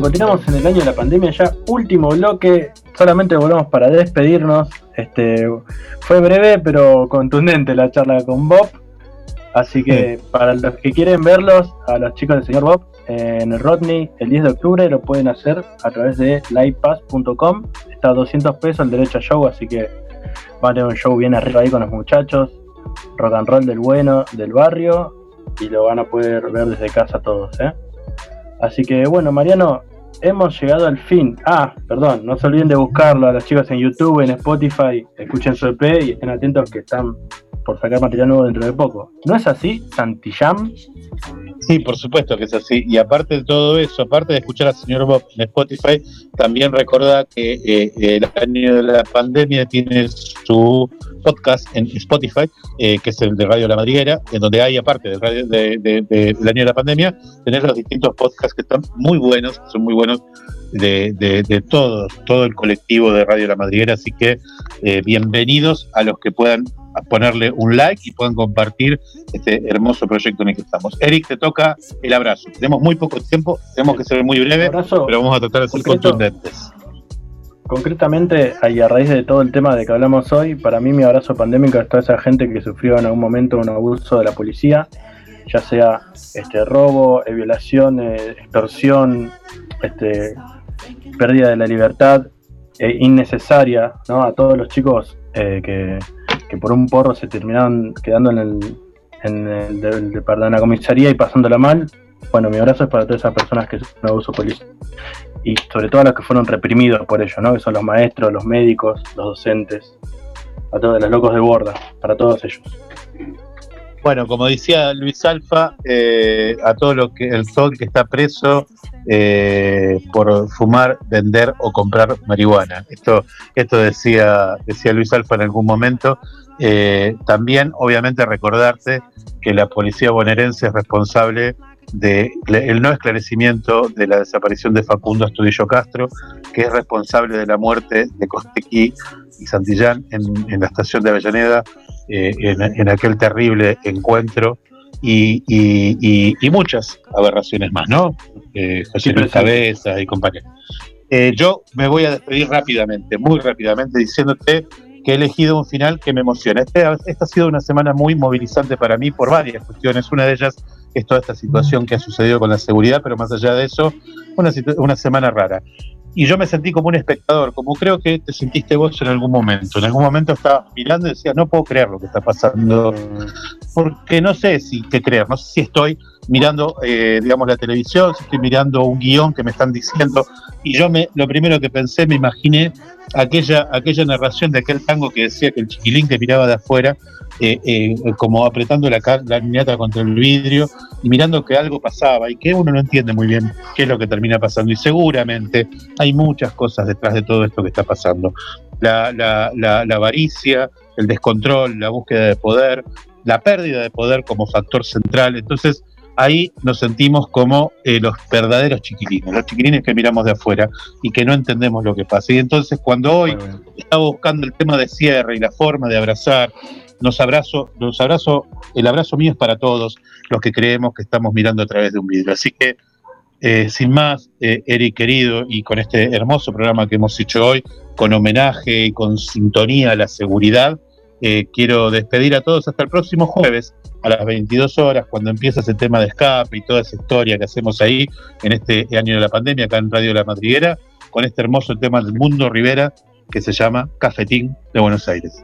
continuamos en el año de la pandemia ya, último bloque, solamente volvemos para despedirnos. Este fue breve pero contundente la charla con Bob. Así que para los que quieren verlos, a los chicos del señor Bob, en el Rodney el 10 de octubre lo pueden hacer a través de livepass.com. Está a 200 pesos el derecho a show, así que van a tener un show bien arriba ahí con los muchachos. Rock and roll del bueno, del barrio. Y lo van a poder ver desde casa todos, ¿eh? Así que bueno, Mariano, hemos llegado al fin. Ah, perdón, no se olviden de buscarlo a los chicos en YouTube, en Spotify, escuchen su EP y estén atentos que están por sacar material nuevo dentro de poco. ¿No es así, Santillán? Sí, por supuesto que es así. Y aparte de todo eso, aparte de escuchar al señor Bob en Spotify, también recuerda que eh, el año de la pandemia tiene su podcast en Spotify, eh, que es el de Radio La Madriguera, en donde hay, aparte del, de, de- de- año de la pandemia, tener los distintos podcasts que están muy buenos, son muy buenos de, de, de todos, todo el colectivo de Radio La Madriguera. Así que eh, bienvenidos a los que puedan ponerle un like y puedan compartir este hermoso proyecto en el que estamos. Eric, te toca el abrazo. Tenemos muy poco tiempo, tenemos que ser muy breve, pero vamos a tratar de ser Concreto. contundentes. Concretamente, y a raíz de todo el tema de que hablamos hoy, para mí mi abrazo pandémico es toda esa gente que sufrió en algún momento un abuso de la policía, ya sea este robo, eh, violación, eh, extorsión, este, pérdida de la libertad eh, innecesaria, ¿no? A todos los chicos eh, que, que por un porro se terminaron quedando en el, en el de, de- perdón, la comisaría y pasándola mal. Bueno, mi abrazo es para todas esas personas que sufrieron abuso policial y sobre todo a los que fueron reprimidos por ello, ¿no? Que son los maestros, los médicos, los docentes, a todos los locos de borda, para todos ellos. Bueno, como decía Luis Alfa, eh, a todo lo que el sol que está preso eh, por fumar, vender o comprar marihuana. Esto, esto decía, decía Luis Alfa en algún momento. Eh, también, obviamente, recordarte que la policía bonaerense es responsable del no esclarecimiento de la desaparición de Facundo Astudillo Castro, que es responsable de la muerte de Costequi y Santillán en la estación de Avellaneda, eh, en, en aquel terrible encuentro, y, y- y- y muchas aberraciones más, ¿no? Eh, José Luis Cabeza y compañía. Eh, yo me voy a despedir rápidamente, muy rápidamente, diciéndote que he elegido un final que me emociona. Este- esta ha sido una semana muy movilizante para mí por varias cuestiones. Una de ellas es toda esta situación que ha sucedido con la seguridad, pero más allá de eso, una, una semana rara. Y yo me sentí como un espectador, como creo que te sentiste vos en algún momento. En algún momento estaba mirando y decía, no puedo creer lo que está pasando, porque no sé si qué creer, no sé si estoy mirando, eh, digamos, la televisión, si estoy mirando un guion que me están diciendo, y yo me, lo primero que pensé, me imaginé aquella, aquella narración de aquel tango que decía que el chiquilín que miraba de afuera, eh, eh, como apretando la, la niñata contra el vidrio y mirando que algo pasaba y que uno no entiende muy bien qué es lo que termina pasando. Y seguramente hay muchas cosas detrás de todo esto que está pasando. La, la, la, la avaricia, el descontrol, la búsqueda de poder, la pérdida de poder como factor central. Entonces, ahí nos sentimos como eh, los verdaderos chiquilines, los chiquilines que miramos de afuera y que no entendemos lo que pasa. Y entonces, cuando hoy estaba buscando el tema de cierre y la forma de abrazar nos abrazo, los abrazo, el abrazo mío es para todos los que creemos que estamos mirando a través de un vidrio. Así que, eh, sin más, eh, Eric querido, y con este hermoso programa que hemos hecho hoy, con homenaje y con sintonía a la seguridad, eh, quiero despedir a todos hasta el próximo jueves a las 22 horas, cuando empieza ese tema de escape y toda esa historia que hacemos ahí en este año de la pandemia, acá en Radio La Madriguera, con este hermoso tema del Mundo Rivera que se llama Cafetín de Buenos Aires.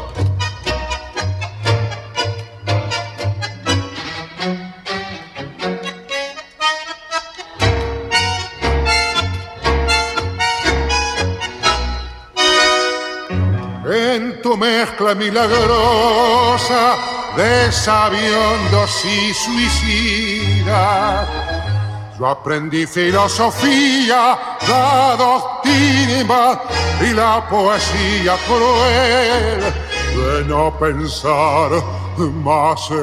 Tu mezcla milagrosa de sabiondos y suicidas. Yo aprendí filosofía, la doctrina y la poesía cruel de no pensar más en